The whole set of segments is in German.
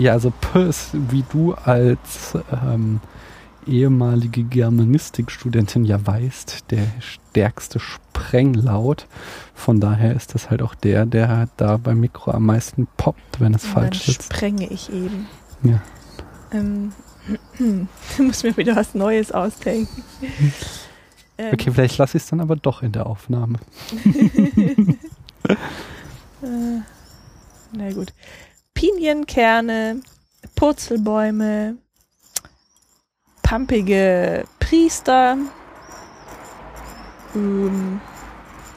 Ja, also P ist wie du als ähm, ehemalige Germanistikstudentin ja weißt, der stärkste Sprenglaut. Von daher ist das halt auch der, der da beim Mikro am meisten poppt, wenn es Und falsch dann ist. sprenge ich eben. Ja. Ähm, du musst mir wieder was Neues ausdenken. Ähm, Okay, vielleicht lasse ich es dann aber doch in der Aufnahme. Äh, na gut. Pinienkerne, Purzelbäume, pampige Priester. Ähm,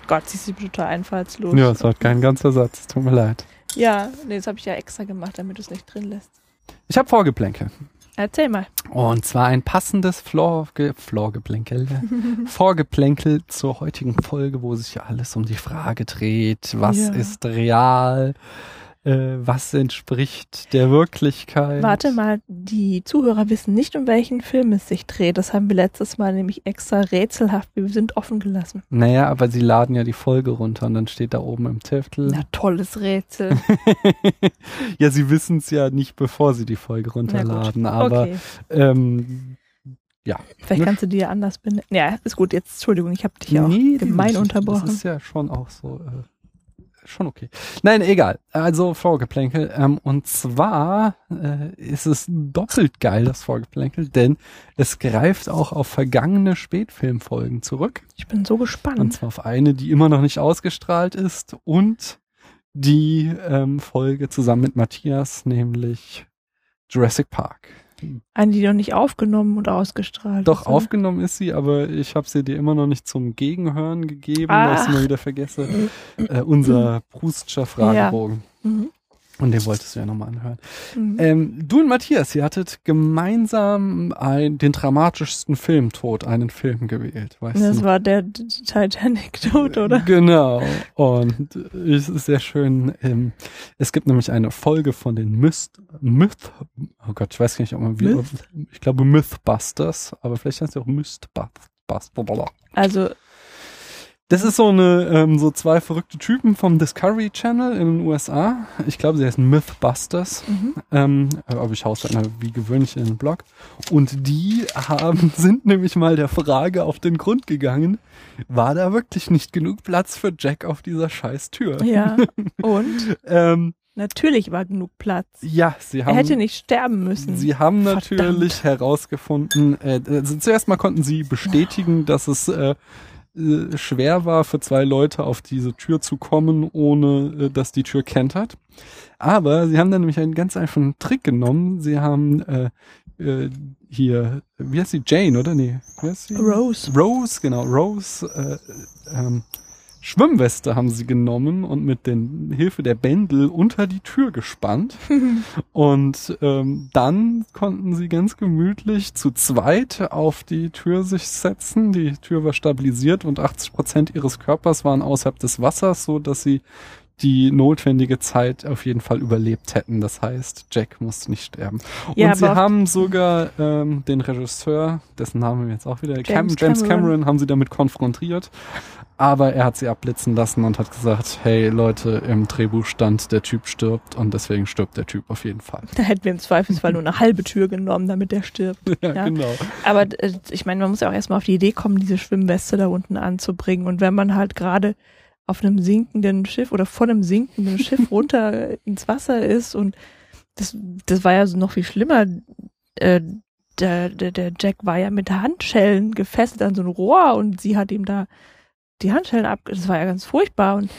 Gott, sie ist total einfallslos. Ja, es war kein ganzer Satz, tut mir leid. Ja, nee, das habe ich ja extra gemacht, damit du es nicht drin lässt. Ich habe Vorgeplänkel. Erzähl mal. Und zwar ein passendes Florgeplänkel, Vorgeplänkel zur heutigen Folge, wo sich ja alles um die Frage dreht, was Ja. ist real, äh, was entspricht der Wirklichkeit. Warte mal, die Zuhörer wissen nicht, um welchen Film es sich dreht. Das haben wir letztes Mal nämlich extra rätselhaft. Wir sind offen gelassen. Naja, aber sie laden ja die Folge runter und dann steht da oben im Titel. Na, tolles Rätsel. ja, sie wissen es ja nicht, bevor sie die Folge runterladen, aber okay. ähm, Vielleicht ne? kannst du die ja anders benennen. Ja, ist gut. Jetzt, Entschuldigung, ich habe dich ja auch Nee, gemein das- unterbrochen. Das ist ja schon auch so, äh, schon okay. Nein, egal. Also Vorgeplänkel. Ähm, und zwar äh, ist es doppelt geil, das Vorgeplänkel, denn es greift auch auf vergangene Spätfilmfolgen zurück. Ich bin so Und gespannt. zwar auf eine, die immer noch nicht ausgestrahlt ist und die ähm, Folge zusammen mit Matthias, nämlich Jurassic Park. Eine, die noch nicht aufgenommen und ausgestrahlt Doch, ist, aufgenommen ist sie, aber ich habe sie dir immer noch nicht zum Gegenhören gegeben, weil ich es Ach. immer wieder vergesse. Äh, unser Prustscher Fragebogen. Mhm. Und den wolltest du ja nochmal anhören. Mhm. Ähm, du und Matthias, ihr hattet gemeinsam ein, den dramatischsten Filmtod, einen Film gewählt, weißt das du? war der Titanic-Tod, oder? Genau. Und es ist sehr schön. Ähm, es gibt nämlich eine Folge von den Myth, Myth, oh Gott, ich weiß nicht, ob man wie, Myth? ich glaube Mythbusters, aber vielleicht heißt es auch Mythbusters. Also, Das ist so eine, ähm, so zwei verrückte Typen vom Discovery Channel in den USA. Ich glaube, sie heißen Mythbusters. mhm. Ähm, aber ich haus halt mal wie gewöhnlich in den Blog. Und die haben, sind nämlich mal der Frage auf den Grund gegangen, war da wirklich nicht genug Platz für Jack auf dieser scheiß Tür? ja. Und Ähm, natürlich war genug Platz. ja, sie Er haben, hätte nicht sterben müssen. sie haben Verdammt. natürlich herausgefunden, äh, also zuerst mal konnten sie bestätigen, dass es äh, äh, schwer war für zwei Leute auf diese Tür zu kommen, ohne äh, dass die Tür kentert. Aber sie haben dann nämlich einen ganz einfachen Trick genommen. Sie haben äh, äh, hier, wie heißt sie? Jane, oder? Nee, wie heißt sie? Rose. Rose, genau, Rose, äh, ähm, Schwimmweste haben sie genommen und mit den Hilfe der Bändel unter die Tür gespannt. Und ähm, dann konnten sie ganz gemütlich zu zweit auf die Tür sich setzen. Die Tür war stabilisiert und 80 Prozent ihres Körpers waren außerhalb des Wassers, so dass sie die notwendige Zeit auf jeden Fall überlebt hätten. Das heißt, Jack musste nicht sterben. Ja, und sie haben sogar ähm, den Regisseur, dessen Namen wir jetzt auch wieder, Cam, James James Cameron. Cameron. haben sie damit konfrontiert. Aber er hat sie abblitzen lassen und hat gesagt, hey Leute, im Drehbuch stand, der Typ stirbt und deswegen stirbt der Typ auf jeden Fall. Da hätten wir im Zweifelsfall nur eine halbe Tür genommen, damit der stirbt. ja, Ja. genau. Aber äh, ich meine, man muss ja auch erstmal auf die Idee kommen, diese Schwimmweste da unten anzubringen. Und wenn man halt gerade auf einem sinkenden Schiff oder von einem sinkenden Schiff runter ins Wasser ist und das, das war ja so noch viel schlimmer. Äh, der, der, der Jack war ja mit Handschellen gefesselt an so ein Rohr und sie hat ihm da die Handschellen ab. Das war ja ganz furchtbar. Und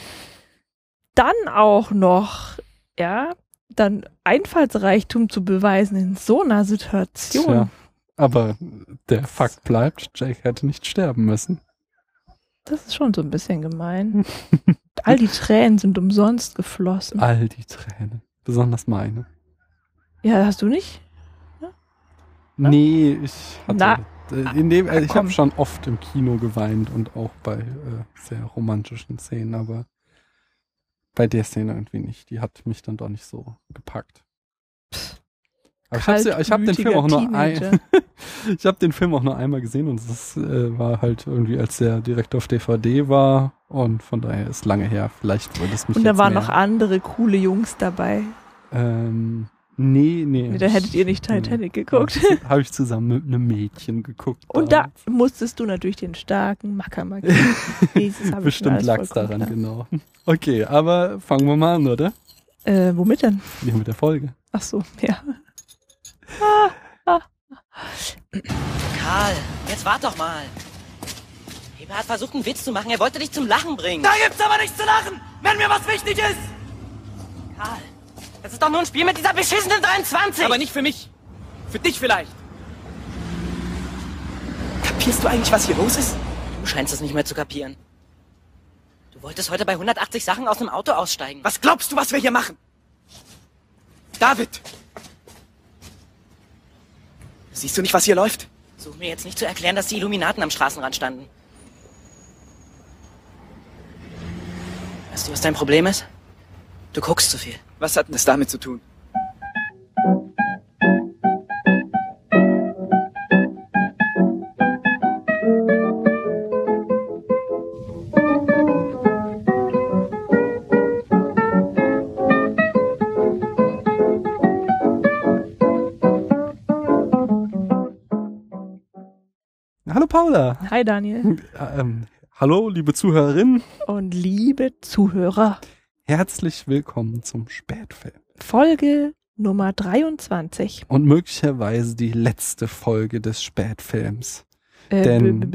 dann auch noch, ja, dann Einfallsreichtum zu beweisen in so einer Situation. Tja, aber der Fakt bleibt, Jack hätte nicht sterben müssen. Das ist schon so ein bisschen gemein. All die Tränen sind umsonst geflossen. All die Tränen. Besonders meine. Ja, hast du nicht? Ja? Nee, ich hatte. Na, äh, in dem, äh, ich komm. habe schon oft im Kino geweint und auch bei äh, sehr romantischen Szenen, aber bei der Szene irgendwie nicht. Die hat mich dann doch nicht so gepackt. Aber ich habe hab den Film auch nur ein, ich habe den Film auch nur einmal gesehen und es äh, war halt irgendwie, als der direkt auf DVD war und von daher ist lange her. Vielleicht würde es mich Und da waren noch andere coole Jungs dabei. ähm, Nee, nee. Nee, Da hättet ihr nicht Titanic geguckt. Habe ich zusammen mit einem Mädchen geguckt. Und da musstest du natürlich den starken Macker mir Bestimmt lag's daran, klar. genau. Okay, aber fangen wir mal an, oder? Äh, womit denn? Ja, mit der Folge. Ach so, ja. Karl, jetzt wart doch mal. Heber hat versucht, einen Witz zu machen. Er wollte dich zum Lachen bringen. Da gibt's aber nichts zu lachen, wenn mir was wichtig ist. Karl, das ist doch nur ein Spiel mit dieser beschissenen 23. Aber nicht für mich. Für dich vielleicht. Kapierst du eigentlich, was hier los ist? Du scheinst es nicht mehr zu kapieren. Du wolltest heute bei 180 Sachen aus dem Auto aussteigen. Was glaubst du, was wir hier machen? David! Siehst du nicht, was hier läuft? Such mir jetzt nicht zu erklären, dass die Illuminaten am Straßenrand standen. Weißt du, was dein Problem ist? Du guckst zu viel. Was hat denn das damit zu tun? Paula. Hi Daniel Äh, Ähm, hallo, liebe Zuhörerinnen. und liebe Zuhörer. Herzlich willkommen zum Spätfilm. Folge Nummer 23. Und möglicherweise die letzte Folge des Spätfilms. Äh, Denn-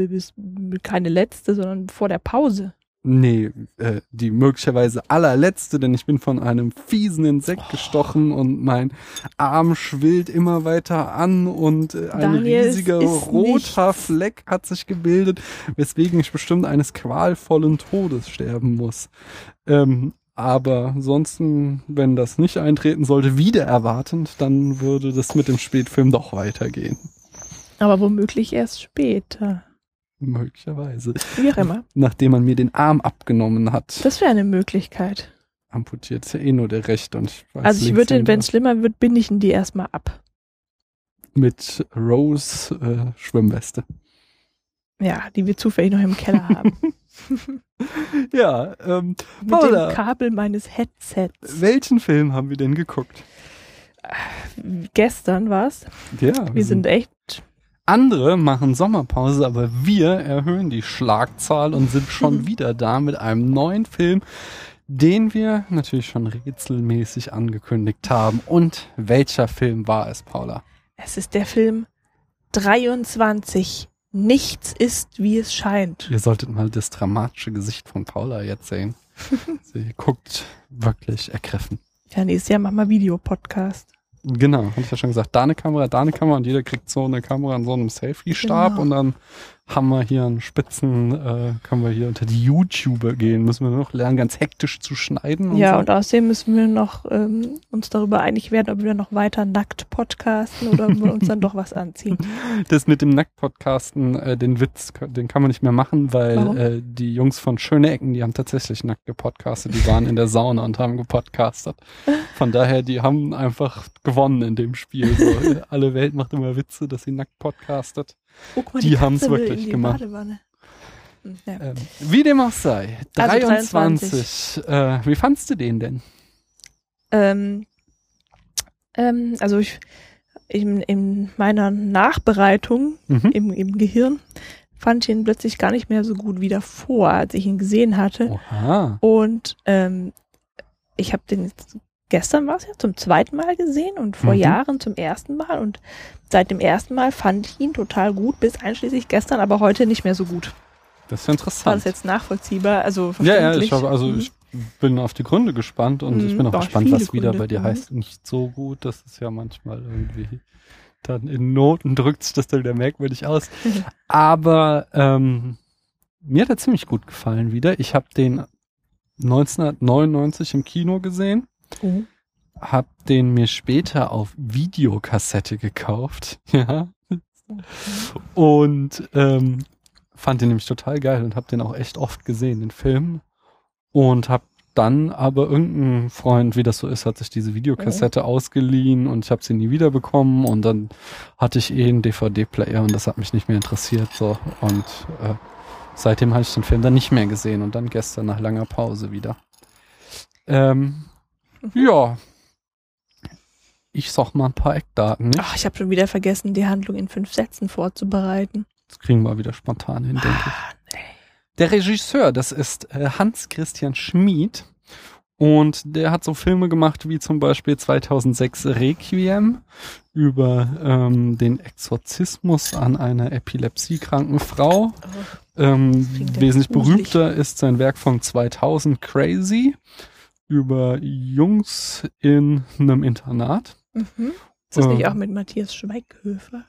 keine letzte, sondern vor der Pause. Nee, äh, die möglicherweise allerletzte, denn ich bin von einem fiesen Insekt gestochen und mein Arm schwillt immer weiter an und äh, ein Daniel, es riesiger roter nichts. Fleck hat sich gebildet, weswegen ich bestimmt eines qualvollen Todes sterben muss. Ähm, aber ansonsten, wenn das nicht eintreten sollte, wieder erwartend, dann würde das mit dem Spätfilm doch weitergehen. Aber womöglich erst später. Möglicherweise. Wie auch immer. Nachdem man mir den Arm abgenommen hat. Das wäre eine Möglichkeit. amputiert ist ja eh nur der rechte und ich weiß Also ich würde, wenn es schlimmer wird, binde ich ihn die erstmal ab. mit Rose äh, Schwimmweste. Ja, die wir zufällig noch im Keller haben. Ja, ähm, Mit Paula. dem Kabel meines Headsets. welchen Film haben wir denn geguckt? Gestern war's. Ja, Wir sind echt andere machen Sommerpause, aber wir erhöhen die Schlagzahl und sind schon wieder da mit einem neuen Film, den wir natürlich schon rätselmäßig angekündigt haben. Und welcher Film war es, Paula? Es ist der Film 23. Nichts ist, wie es scheint. Ihr solltet mal das dramatische Gesicht von Paula jetzt sehen. Sie guckt wirklich ergriffen. Ja, nächstes Jahr machen wir Videopodcast. Genau, hatte ich ja schon gesagt. Da eine Kamera, da eine Kamera und jeder kriegt so eine Kamera an so einem Selfie-Stab Genau. und dann haben wir hier einen Spitzen, äh, können wir hier unter die YouTuber gehen. Müssen wir noch lernen, ganz hektisch zu schneiden. ja, so. und außerdem müssen wir noch ähm, uns darüber einig werden, ob wir noch weiter nackt podcasten oder ob wir uns dann doch was anziehen. Das mit dem Nackt-Podcasten, äh, den Witz, den kann man nicht mehr machen, weil Warum? äh, die Jungs von Schöne Ecken, die haben tatsächlich nackt gepodcastet. Die waren in der Sauna und haben gepodcastet. Von daher, die haben einfach gewonnen in dem Spiel. So, alle Welt macht immer Witze, dass sie nackt podcastet. Guck mal, Die Katze haben's will wirklich die gemacht. Badewanne. Hm, Ja. Ähm, wie dem auch sei. Also 23. Äh, wie fandst du den denn? Ähm, ähm, also ich, in, in meiner Nachbereitung Mhm. im, im Gehirn fand ich ihn plötzlich gar nicht mehr so gut wie davor, als ich ihn gesehen hatte. Oha. Und ähm, ich habe den jetzt, gestern war es ja zum zweiten Mal gesehen und vor Mhm. Jahren zum ersten Mal. Und seit dem ersten Mal fand ich ihn total gut, bis einschließlich gestern, aber heute nicht mehr so gut. Das ist War interessant. das jetzt nachvollziehbar? Also ja, ja, ich, hab, also Mhm. ich bin auf die Gründe gespannt und ich Mhm, bin auch gespannt, was wieder Gründe. bei dir Mhm. heißt. Nicht so gut, das ist ja manchmal irgendwie dann in Noten drückt sich das dann wieder merkwürdig aus. Aber ähm, mir hat er ziemlich gut gefallen wieder. Ich habe den 1999 im Kino gesehen. Oh. hab den mir später auf Videokassette gekauft, ja. Und ähm, fand den nämlich total geil und hab den auch echt oft gesehen, den Film. Und hab dann aber irgendein Freund, wie das so ist, hat sich diese Videokassette ausgeliehen und ich habe sie nie wiederbekommen und dann hatte ich eh einen DVD-Player und das hat mich nicht mehr interessiert so und äh, seitdem habe ich den Film dann nicht mehr gesehen und dann gestern nach langer Pause wieder. Ähm, ja. ich sag mal ein paar Eckdaten. Ach, ich habe schon wieder vergessen, die Handlung in fünf Sätzen vorzubereiten. Das kriegen wir wieder spontan hin, denke ich. Der Regisseur, das ist äh, Hans-Christian Schmid. Und der hat so Filme gemacht wie zum Beispiel 2006 Requiem über ähm, den Exorzismus an einer epilepsiekranken Frau. Ähm, Klingt ja wesentlich berühmter ist sein Werk von 2000 Crazy über Jungs in einem Internat. Mhm. Ist das Ähm. nicht auch mit Matthias Schweighöfer?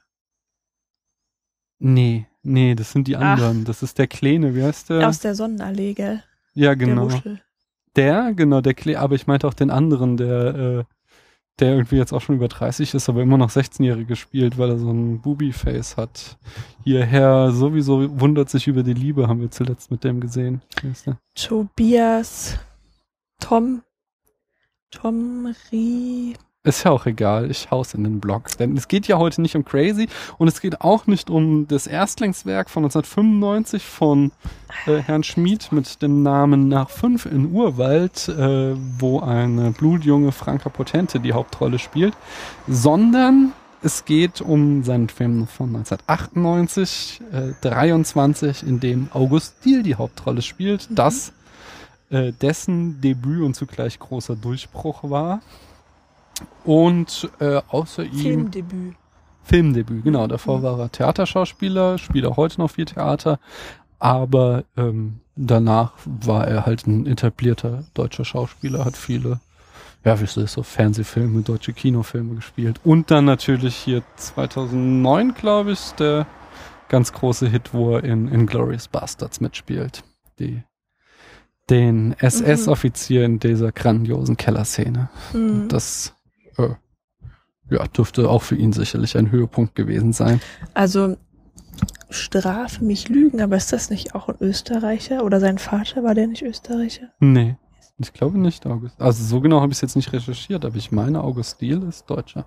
Nee, nee, das sind die Ach. anderen. Das ist der Kleine, wie heißt der? Aus der Sonnenallee, gell? ja, Der genau. Wuschel. Der, genau, der Kle aber ich meinte auch den anderen, der, äh, der irgendwie jetzt auch schon über 30 ist, aber immer noch 16-Jährige spielt, weil er so ein Booby-Face hat. Hierher sowieso wundert sich über die Liebe, haben wir zuletzt mit dem gesehen. Der? Tobias, Tom, Tom Rie. Ist ja auch egal, ich hau's in den Blog. Denn es geht ja heute nicht um Crazy und es geht auch nicht um das Erstlingswerk von 1995 von äh, Herrn Schmid mit dem Namen Nach fünf in Urwald, äh, wo eine blutjunge Franka Potente die Hauptrolle spielt, sondern es geht um seinen Film von 1998, äh, 23, in dem August Diehl die Hauptrolle spielt, Mhm. das äh, dessen Debüt und zugleich großer Durchbruch war. Und äh, außer ihm Filmdebüt. Filmdebüt, genau. Davor Mhm. war er Theaterschauspieler, spielt auch heute noch viel Theater, aber ähm, danach war er halt ein etablierter deutscher Schauspieler, hat viele, ja, wie ist das, so Fernsehfilme, deutsche Kinofilme gespielt. Und dann natürlich hier 2009, glaube ich, der ganz große Hit, wo er in Inglourious Bastards mitspielt. Die, den SS-Offizier in dieser grandiosen Kellerszene. Mhm. Das äh, ja, dürfte auch für ihn sicherlich ein Höhepunkt gewesen sein. Also, strafe mich Lügen, aber ist das nicht auch ein Österreicher? Oder sein Vater, war der nicht Österreicher? Nee, ich glaube nicht, August. Also so genau habe ich es jetzt nicht recherchiert, aber ich meine, August Diehl ist Deutscher.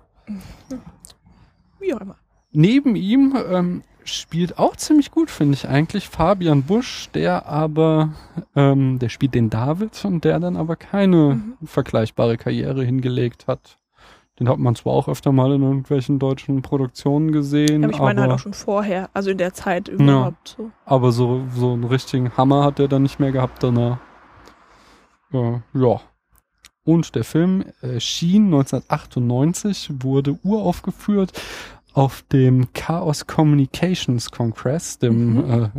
Wie auch immer. Neben ihm ähm, spielt auch ziemlich gut, finde ich eigentlich, Fabian Busch, der aber, ähm, der spielt den David und der dann aber keine Mhm. vergleichbare Karriere hingelegt hat. Den hat man zwar auch öfter mal in irgendwelchen deutschen Produktionen gesehen, Aber ich meine halt aber- auch schon vorher, also in der Zeit überhaupt so. Aber so, so einen richtigen Hammer hat er dann nicht mehr gehabt danach. Äh, ja. Und der Film erschien 1998, wurde uraufgeführt auf dem Chaos Communications Congress, dem Mhm.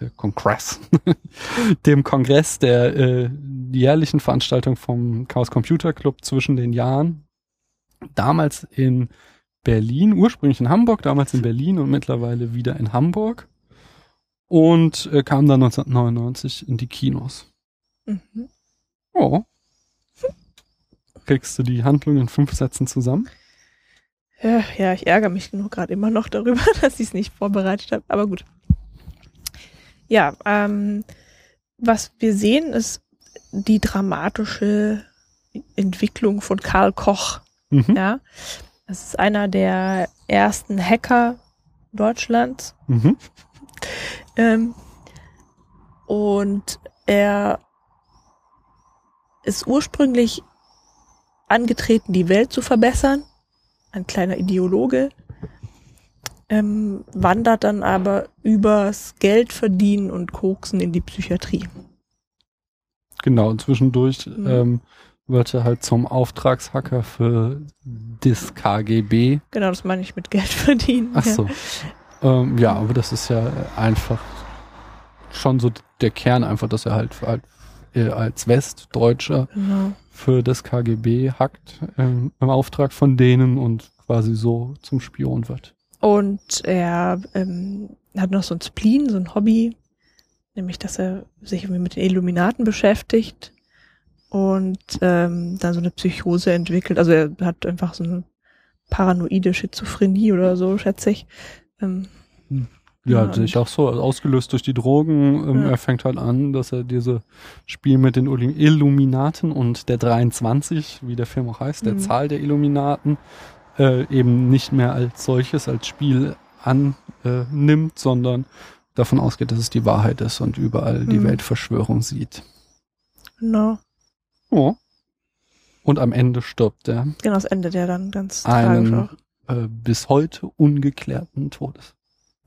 äh, äh, Kongress, dem Kongress der äh, jährlichen Veranstaltung vom Chaos Computer Club zwischen den Jahren. Damals in Berlin, ursprünglich in Hamburg, damals in Berlin und mittlerweile wieder in Hamburg und äh, kam dann 1999 in die Kinos. Mhm. Oh. Kriegst du die Handlung in fünf Sätzen zusammen? Ja, ja, ich ärgere mich nur gerade immer noch darüber, dass ich es nicht vorbereitet habe. Aber gut. Ja, ähm, was wir sehen, ist die dramatische Entwicklung von Karl Koch. Mhm. Ja, das ist einer der ersten Hacker Deutschlands. Mhm. Ähm, und er ist ursprünglich angetreten, die Welt zu verbessern. Ein kleiner Ideologe. Ähm, wandert dann aber übers Geld verdienen und Koksen in die Psychiatrie. Genau, und zwischendurch Mhm. ähm, wird er halt zum Auftragshacker für das KGB. Genau, das meine ich mit Geld verdienen. Ach so. Ja. Ähm, ja, aber das ist ja einfach schon so der Kern einfach, dass er halt, halt äh, als Westdeutscher genau. Für das KGB hackt ähm, im Auftrag von denen und quasi so zum Spion wird. Und er ähm, hat noch so ein Spleen, so ein Hobby, nämlich dass er sich irgendwie mit den Illuminaten beschäftigt und ähm, dann so eine Psychose entwickelt. Also er hat einfach so eine paranoide Schizophrenie oder so, schätze ich. Ähm, Ja, Ja, sehe ich auch so. Also ausgelöst durch die Drogen. Ähm, Ja. Er fängt halt an, dass er diese Spiel mit den Illu- Illuminaten und der 23, wie der Film auch heißt, der Mhm. Zahl der Illuminaten, äh, eben nicht mehr als solches, als Spiel annimmt, äh, sondern davon ausgeht, dass es die Wahrheit ist und überall die Mhm. Weltverschwörung sieht. genau. Oh. Und am Ende stirbt er Genau, das endet ja dann ganz tragisch auch. äh, bis heute ungeklärten Todes.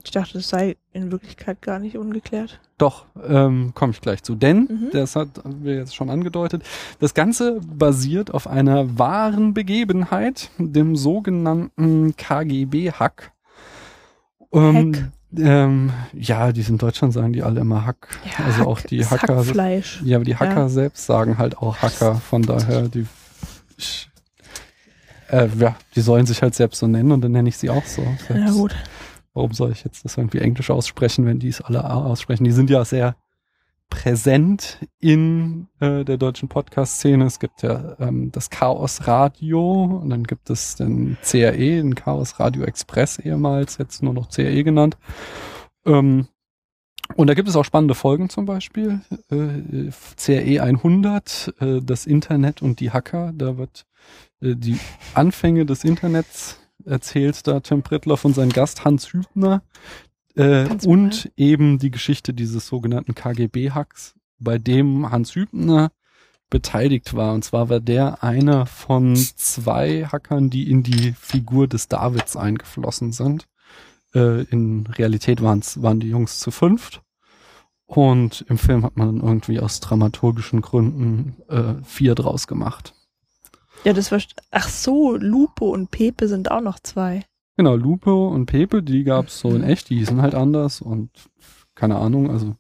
Ich dachte, es sei in Wirklichkeit gar nicht ungeklärt. Doch, ähm, komme ich gleich zu. Denn, Mhm. das hat wir jetzt schon angedeutet, das Ganze basiert auf einer wahren Begebenheit, dem sogenannten KGB-Hack. Ähm, Hack. ähm, ja, die in Deutschland sagen die alle immer Hack. Ja, also auch Hack die ist Hacker. Hackfleisch. Ja, aber die Hacker Ja. selbst sagen halt auch Hacker. Von daher, die, äh, ja, die sollen sich halt selbst so nennen und dann nenne ich sie auch so. Ja, gut. Warum soll ich jetzt das irgendwie Englisch aussprechen, wenn die es alle aussprechen? Die sind ja sehr präsent in äh, der deutschen Podcast-Szene. Es gibt ja ähm, das Chaos Radio und dann gibt es den CRE, den Chaos Radio Express ehemals, jetzt nur noch CRE genannt. Ähm, und da gibt es auch spannende Folgen zum Beispiel. Äh, CRE 100, äh, das Internet und die Hacker. Da wird äh, die Anfänge des Internets erzählt da Tim Prittloff und sein Gast Hans Hübner. Äh, und eben die Geschichte dieses sogenannten KGB-Hacks, bei dem Hans Hübner beteiligt war. Und zwar war der einer von zwei Hackern, die in die Figur des Davids eingeflossen sind. Äh, in Realität waren's, waren die Jungs zu fünft. Und im Film hat man dann irgendwie aus dramaturgischen Gründen äh, vier draus gemacht. Ja, das war. Ach so, Lupo und Pepe sind auch noch zwei. Genau, Lupo und Pepe, die gab's so in Mhm. echt, die hießen halt anders und keine Ahnung, also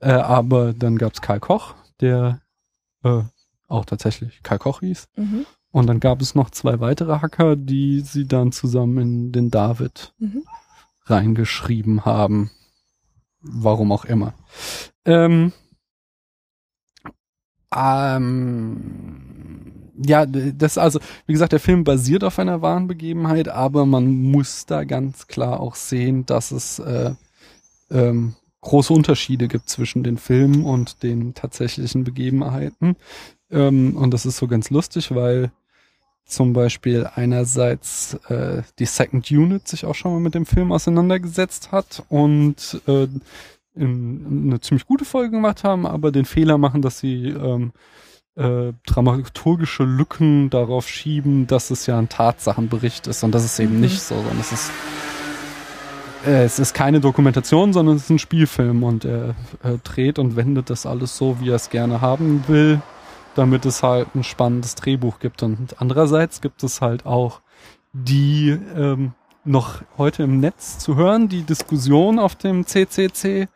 äh, aber dann gab's Karl Koch, der äh, auch tatsächlich Karl Koch hieß. Mhm. Und dann gab es noch zwei weitere Hacker, die sie dann zusammen in den David Mhm. reingeschrieben haben. Warum auch immer. Ähm, ähm, ja, das also, wie gesagt, der Film basiert auf einer wahren Begebenheit, aber man muss da ganz klar auch sehen, dass es äh, ähm, große Unterschiede gibt zwischen den Filmen und den tatsächlichen Begebenheiten. Ähm, und das ist so ganz lustig, weil zum Beispiel einerseits äh, die Second Unit sich auch schon mal mit dem Film auseinandergesetzt hat und äh, in, eine ziemlich gute Folge gemacht haben, aber den Fehler machen, dass sie ähm, äh, dramaturgische Lücken darauf schieben, dass es ja ein Tatsachenbericht ist und das ist eben Mhm. nicht so, sondern es ist äh, es ist keine Dokumentation, sondern es ist ein Spielfilm und er, er dreht und wendet das alles so, wie er es gerne haben will, damit es halt ein spannendes Drehbuch gibt. Und andererseits gibt es halt auch die ähm, noch heute im Netz zu hören, die Diskussion auf dem CCC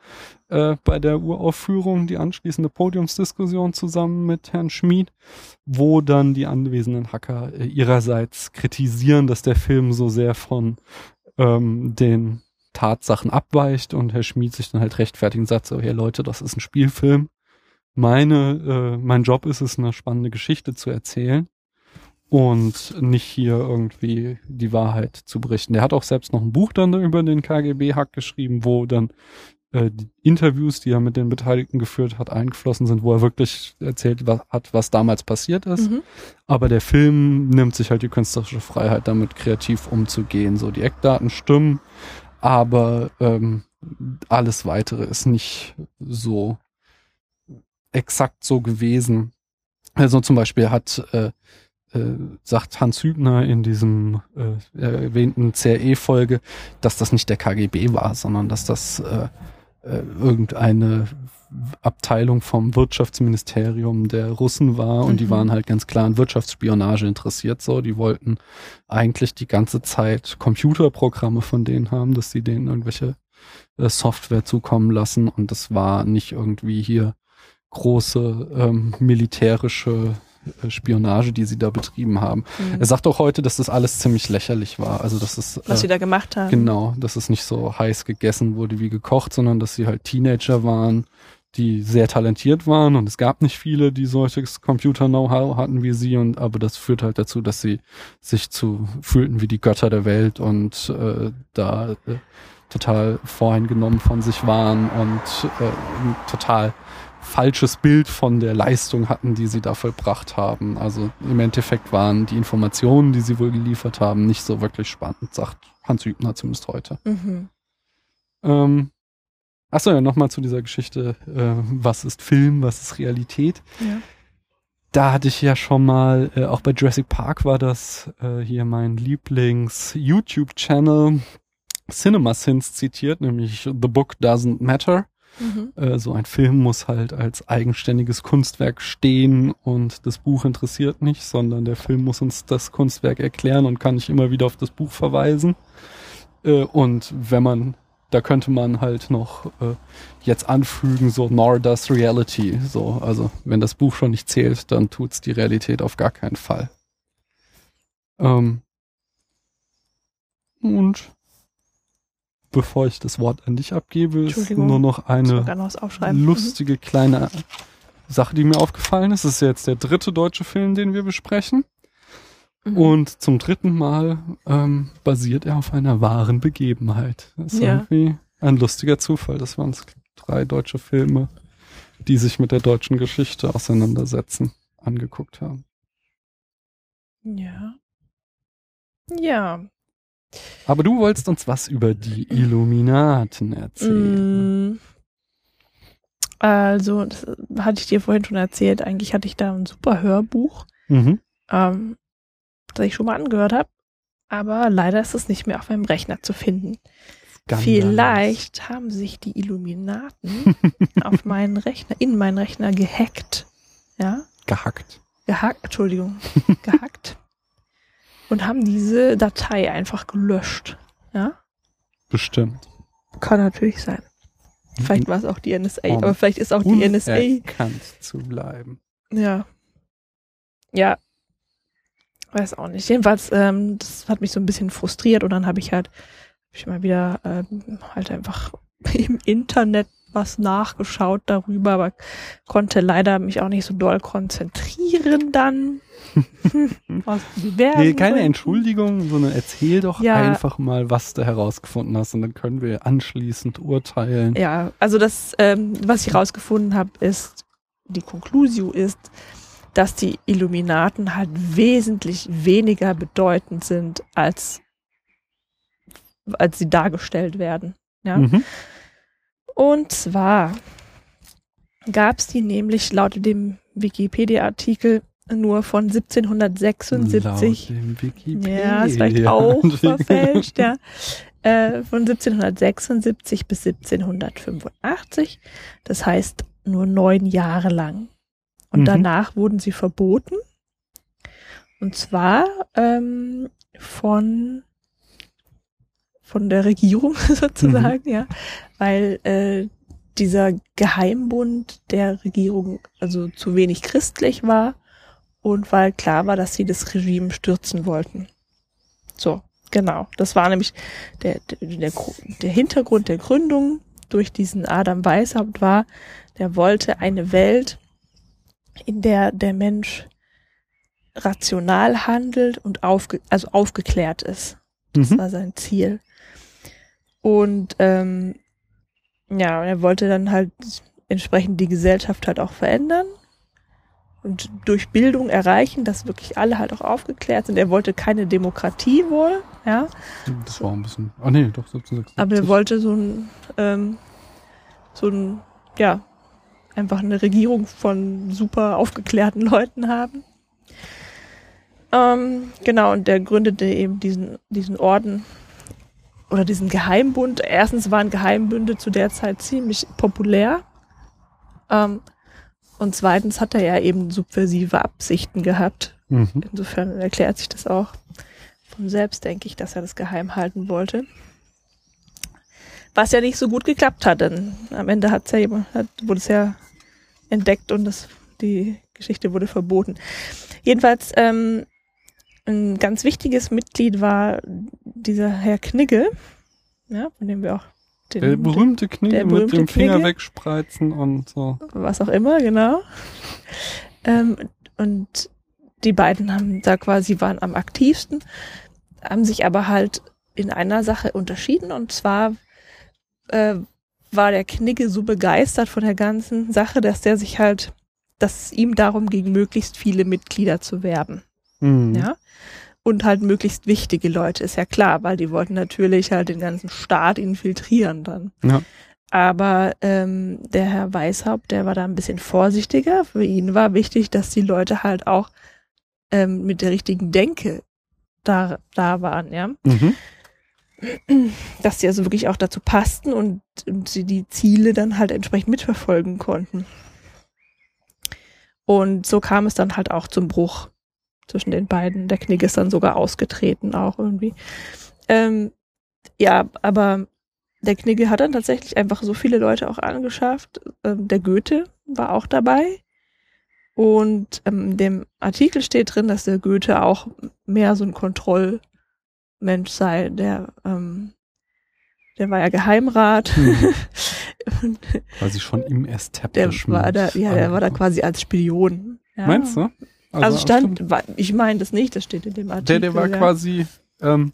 äh, bei der Uraufführung, die anschließende Podiumsdiskussion zusammen mit Herrn Schmid, wo dann die anwesenden Hacker äh, ihrerseits kritisieren, dass der Film so sehr von ähm, den Tatsachen abweicht und Herr Schmid sich dann halt rechtfertigt und sagt so, hey Leute, das ist ein Spielfilm. Meine, äh, mein Job ist es, eine spannende Geschichte zu erzählen und nicht hier irgendwie die Wahrheit zu berichten. Der hat auch selbst noch ein Buch dann über den KGB-Hack geschrieben, wo dann äh, die Interviews, die er mit den Beteiligten geführt hat, eingeflossen sind, wo er wirklich erzählt was, hat, was damals passiert ist. Mhm. Aber der Film nimmt sich halt die künstlerische Freiheit, damit kreativ umzugehen. So, die Eckdaten stimmen, aber ähm, alles weitere ist nicht so exakt so gewesen. Also zum Beispiel hat, äh, äh, sagt Hans Hübner in diesem äh, erwähnten CRE-Folge, dass das nicht der KGB war, sondern dass das äh, äh, irgendeine Abteilung vom Wirtschaftsministerium der Russen war und die Mhm. waren halt ganz klar an Wirtschaftsspionage interessiert so. Die wollten eigentlich die ganze Zeit Computerprogramme von denen haben, dass sie denen irgendwelche äh, Software zukommen lassen und das war nicht irgendwie hier große ähm, militärische Spionage, die sie da betrieben haben. Mhm. Er sagt auch heute, dass das alles ziemlich lächerlich war. Also dass es Was äh, sie da gemacht haben. Genau, dass es nicht so heiß gegessen wurde wie gekocht, sondern dass sie halt Teenager waren, die sehr talentiert waren und es gab nicht viele, die solches Computer-Know-how hatten wie sie und aber das führt halt dazu, dass sie sich zu fühlten wie die Götter der Welt und äh, da äh, total voreingenommen von sich waren und äh, total falsches Bild von der Leistung hatten, die sie da vollbracht haben. Also im Endeffekt waren die Informationen, die sie wohl geliefert haben, nicht so wirklich spannend, sagt Hans Hübner zumindest heute. Mhm. Ähm, achso, ja, nochmal zu dieser Geschichte, äh, was ist Film, was ist Realität. Ja. da hatte ich ja schon mal, äh, auch bei Jurassic Park war das äh, hier mein Lieblings-YouTube-Channel CinemaSins zitiert, nämlich The Book Doesn't Matter. Mhm. So ein Film muss halt als eigenständiges Kunstwerk stehen und das Buch interessiert nicht, sondern der Film muss uns das Kunstwerk erklären und kann nicht immer wieder auf das Buch verweisen. Äh, und wenn man, da könnte man halt noch äh, jetzt anfügen, so nor does reality. So, also wenn das Buch schon nicht zählt, dann tut's die Realität auf gar keinen Fall. Ähm, und bevor ich das Wort an dich abgebe, ist nur noch eine. Mhm. lustige kleine Sache, die mir aufgefallen ist. Es ist jetzt der dritte deutsche Film, den wir besprechen. Mhm. Und zum dritten Mal ähm, basiert er auf einer wahren Begebenheit. Das ist Ja. irgendwie ein lustiger Zufall. Das waren drei deutsche Filme, die sich mit der deutschen Geschichte auseinandersetzen, angeguckt haben. Ja. Ja. Aber du wolltest uns was über die Illuminaten erzählen. Mm. Also, das hatte ich dir vorhin schon erzählt. Eigentlich hatte ich da ein super Hörbuch, Mhm. ähm, das ich schon mal angehört habe. Aber leider ist es nicht mehr auf meinem Rechner zu finden. Skandalös. Vielleicht haben sich die Illuminaten auf meinen Rechner, in meinen Rechner gehackt. Ja, Gehackt. gehackt, Entschuldigung, gehackt. Und haben diese Datei einfach gelöscht. Ja, Bestimmt. kann natürlich sein. Vielleicht war es auch die NSA, Um aber vielleicht ist auch die NSA. Unerkannt zu bleiben. Ja. Ja. Weiß auch nicht. Jedenfalls, ähm, das hat mich so ein bisschen frustriert und dann habe ich halt, hab ich mal wieder ähm, halt einfach im Internet was nachgeschaut darüber, aber konnte leider mich auch nicht so doll konzentrieren dann. Nee, keine. Entschuldigung, sondern erzähl doch Ja. einfach mal, was du herausgefunden hast und dann können wir anschließend urteilen. Ja, also das, ähm, was ich rausgefunden habe, ist, die Conclusio ist, dass die Illuminaten halt wesentlich weniger bedeutend sind, als, als sie dargestellt werden. Ja? Mhm. Und zwar gab es die nämlich laut dem Wikipedia-Artikel nur von 1776 Laut dem Wikipedia. ja, ist vielleicht auch verfälscht, ja. Äh, von 1776 bis 1785. Das heißt nur neun Jahre lang. Und Mhm. danach wurden sie verboten. Und zwar ähm, von von der Regierung sozusagen, ja, weil äh, dieser Geheimbund der Regierung also zu wenig christlich war und weil klar war, dass sie das Regime stürzen wollten. So, genau. Das war nämlich der, der, der, der Hintergrund der Gründung durch diesen Adam Weishaupt war, der wollte eine Welt, in der der Mensch rational handelt und aufge, also aufgeklärt ist. Das Mhm. war sein Ziel. Und ähm, ja, er wollte dann halt entsprechend die Gesellschaft halt auch verändern und durch Bildung erreichen, dass wirklich alle halt auch aufgeklärt sind. Er wollte keine Demokratie wohl, ja, Das war ein bisschen. Ah nee, doch 1776. aber er wollte so ein, ähm, so ein, ja, einfach eine Regierung von super aufgeklärten Leuten haben. Ähm, genau, und der gründete eben diesen, diesen Orden oder diesen Geheimbund. Erstens waren Geheimbünde zu der Zeit ziemlich populär. Ähm, und zweitens hat er ja eben subversive Absichten gehabt. Mhm. Insofern erklärt sich das auch von selbst, denke ich, dass er das geheim halten wollte. Was ja nicht so gut geklappt hat, denn am Ende hat's ja jemand, hat, wurde es ja entdeckt und das, die Geschichte wurde verboten. Jedenfalls ähm, ein ganz wichtiges Mitglied war dieser Herr Knigge, ja, von dem wir auch Der berühmte Knigge der mit berühmte dem Finger Knigge. wegspreizen und so. was auch immer, genau. Ähm, und die beiden haben da quasi waren am aktivsten, haben sich aber halt in einer Sache unterschieden und zwar äh, war der Knigge so begeistert von der ganzen Sache, dass der sich halt, dass es ihm darum ging, möglichst viele Mitglieder zu werben. Mhm. Ja. Und halt möglichst wichtige Leute, ist ja klar, weil die wollten natürlich halt den ganzen Staat infiltrieren dann. Ja. Aber ähm, der Herr Weishaupt, der war da ein bisschen vorsichtiger. Für ihn war wichtig, dass die Leute halt auch ähm, mit der richtigen Denke da, da waren, ja. Mhm. Dass sie also wirklich auch dazu passten und, und sie die Ziele dann halt entsprechend mitverfolgen konnten. Und so kam es dann halt auch zum Bruch zwischen den beiden. Der Knick ist dann sogar ausgetreten auch irgendwie. Ähm, ja, aber der Knigge hat dann tatsächlich einfach so viele Leute auch angeschafft. Ähm, der Goethe war auch dabei. Und ähm, in dem Artikel steht drin, dass der Goethe auch mehr so ein Kontrollmensch sei. Der, ähm, der war ja Geheimrat. Mhm. Und Quasi schon im der Establishment. war da, ja, der war da quasi als Spion. Ja. Meinst du? Also, stimmt. stand, ich meine das nicht, das steht in dem Artikel. Der, der war ja. quasi, ähm,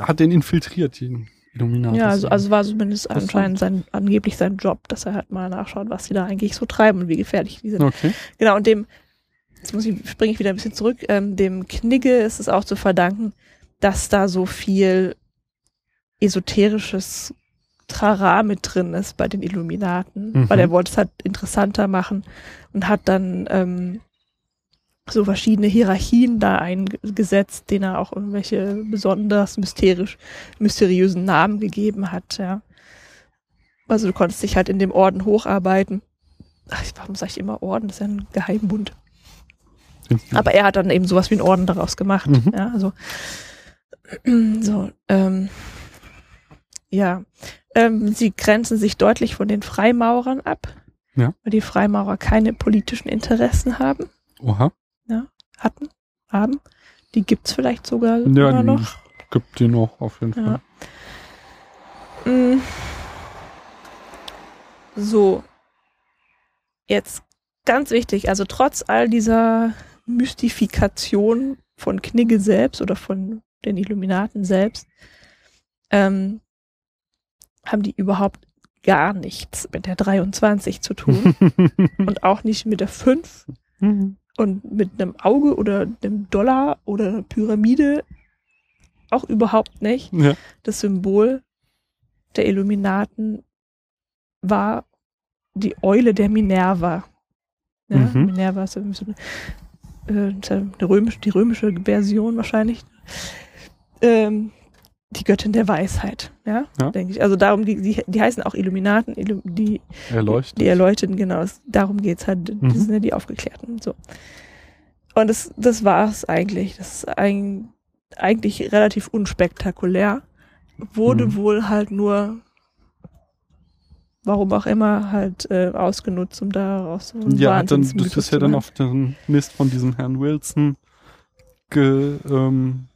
hat den infiltriert, den Illuminatus. Ja, also, also war zumindest anscheinend sein, angeblich sein Job, dass er halt mal nachschaut, was die da eigentlich so treiben und wie gefährlich die sind. Okay. Genau, und dem, jetzt muss ich, springe ich wieder ein bisschen zurück, ähm, dem Knigge ist es auch zu verdanken, dass da so viel esoterisches Trara mit drin ist bei den Illuminaten, Mhm. weil er wollte es halt interessanter machen und hat dann ähm, so verschiedene Hierarchien da eingesetzt, denen er auch irgendwelche besonders mysterisch, mysteriösen Namen gegeben hat, ja. Also du konntest dich halt in dem Orden hocharbeiten. Ach, warum sage ich immer Orden? Das ist ja ein Geheimbund. Aber er hat dann eben sowas wie einen Orden daraus gemacht. Mhm. Ja, also so, ähm, ja. Ähm, sie grenzen sich deutlich von den Freimaurern ab, Ja. weil die Freimaurer keine politischen Interessen haben, Oha. Hatten, haben. Die gibt's vielleicht sogar Ja, noch. gibt die noch auf jeden Fall. Ja. Mm. So. Jetzt ganz wichtig, also trotz all dieser Mystifikation von Knigge selbst oder von den Illuminaten selbst, ähm, haben die überhaupt gar nichts mit der 23 zu tun und auch nicht mit der 5 Mhm. Und mit einem Auge oder einem Dollar oder einer Pyramide auch überhaupt nicht ja. das Symbol der Illuminaten war die Eule der Minerva. Ja, Mhm. Minerva ist so eine, äh, die römische Version wahrscheinlich. Ähm, die Göttin der Weisheit, ja, Ja. denke ich. Also darum, die, die, die heißen auch Illuminaten, Illu- die, Erleuchtet. die erleuchten, genau. Darum geht's halt. Die Mhm. sind ja die Aufgeklärten. So. Und das, das war's eigentlich. Das ist ein, eigentlich relativ unspektakulär. Wurde Mhm. wohl halt nur, warum auch immer, halt äh, ausgenutzt, um daraus so einen ja, dann, das ist ja dann auf den Mist von diesem Herrn Wilson ge, ähm,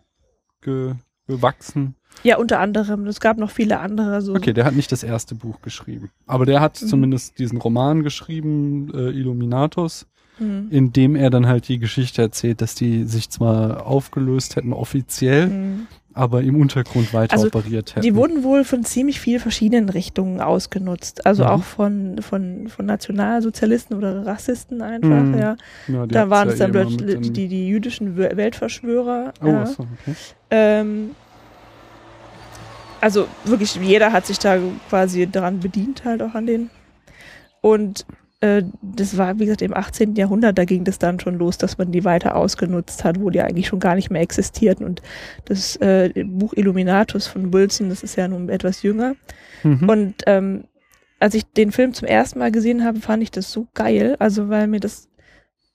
ge, gewachsen. Ja, unter anderem. Es gab noch viele andere. So. Okay, der hat nicht das erste Buch geschrieben. Aber der hat Mhm. zumindest diesen Roman geschrieben, äh, Illuminatus, Mhm. in dem er dann halt die Geschichte erzählt, dass die sich zwar aufgelöst hätten offiziell, Mhm. Aber im Untergrund weiter Also, operiert hätten. Die wurden wohl von ziemlich vielen verschiedenen Richtungen ausgenutzt. Also Mhm. auch von, von, von Nationalsozialisten oder Rassisten einfach, Mhm. ja. ja, Da waren ja es dann eh plötzlich die, die jüdischen Wel- Weltverschwörer. Oh, ja. achso, okay. ähm, also wirklich jeder hat sich da quasi daran bedient, halt auch an den. Und äh, das war, wie gesagt, im 18. Jahrhundert, da ging das dann schon los, dass man die weiter ausgenutzt hat, wo die eigentlich schon gar nicht mehr existierten. Und das äh, Buch Illuminatus von Wilson, das ist ja nun etwas jünger. Mhm. Und ähm, als ich den Film zum ersten Mal gesehen habe, fand ich das so geil. Also weil mir das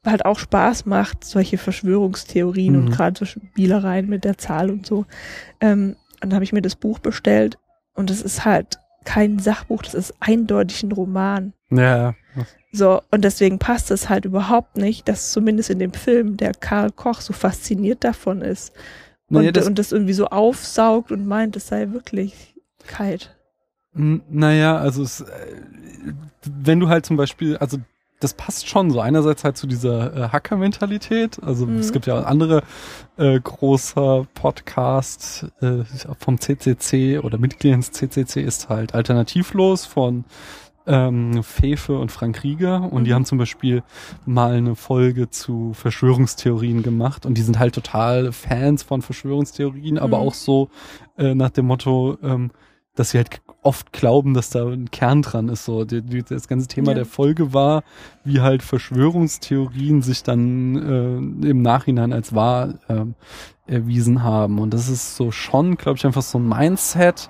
halt auch Spaß macht, solche Verschwörungstheorien und Mhm. gerade so Spielereien mit der Zahl und so. Ähm, und dann habe ich mir das Buch bestellt und es ist halt kein Sachbuch, das ist eindeutig ein Roman. ja, ja. So, und deswegen passt es halt überhaupt nicht, dass zumindest in dem Film der Karl Koch so fasziniert davon ist. Naja, und, das- und das irgendwie so aufsaugt und meint, es sei Wirklichkeit. N- Naja, also es, äh, wenn du halt zum Beispiel, also das passt schon so einerseits halt zu dieser äh, Hacker-Mentalität. Also Mhm. es gibt ja andere äh, großer Podcast äh, vom CCC oder Mitglied des CCC ist halt alternativlos von ähm, Fefe und Frank Rieger und die Mhm. haben zum Beispiel mal eine Folge zu Verschwörungstheorien gemacht und die sind halt total Fans von Verschwörungstheorien, aber Mhm. auch so äh, nach dem Motto, ähm, dass sie halt oft glauben, dass da ein Kern dran ist. So, die, die, das ganze Thema Ja. der Folge war, wie halt Verschwörungstheorien sich dann äh, im Nachhinein als wahr ähm, erwiesen haben. Und das ist so schon, glaube ich, einfach so ein Mindset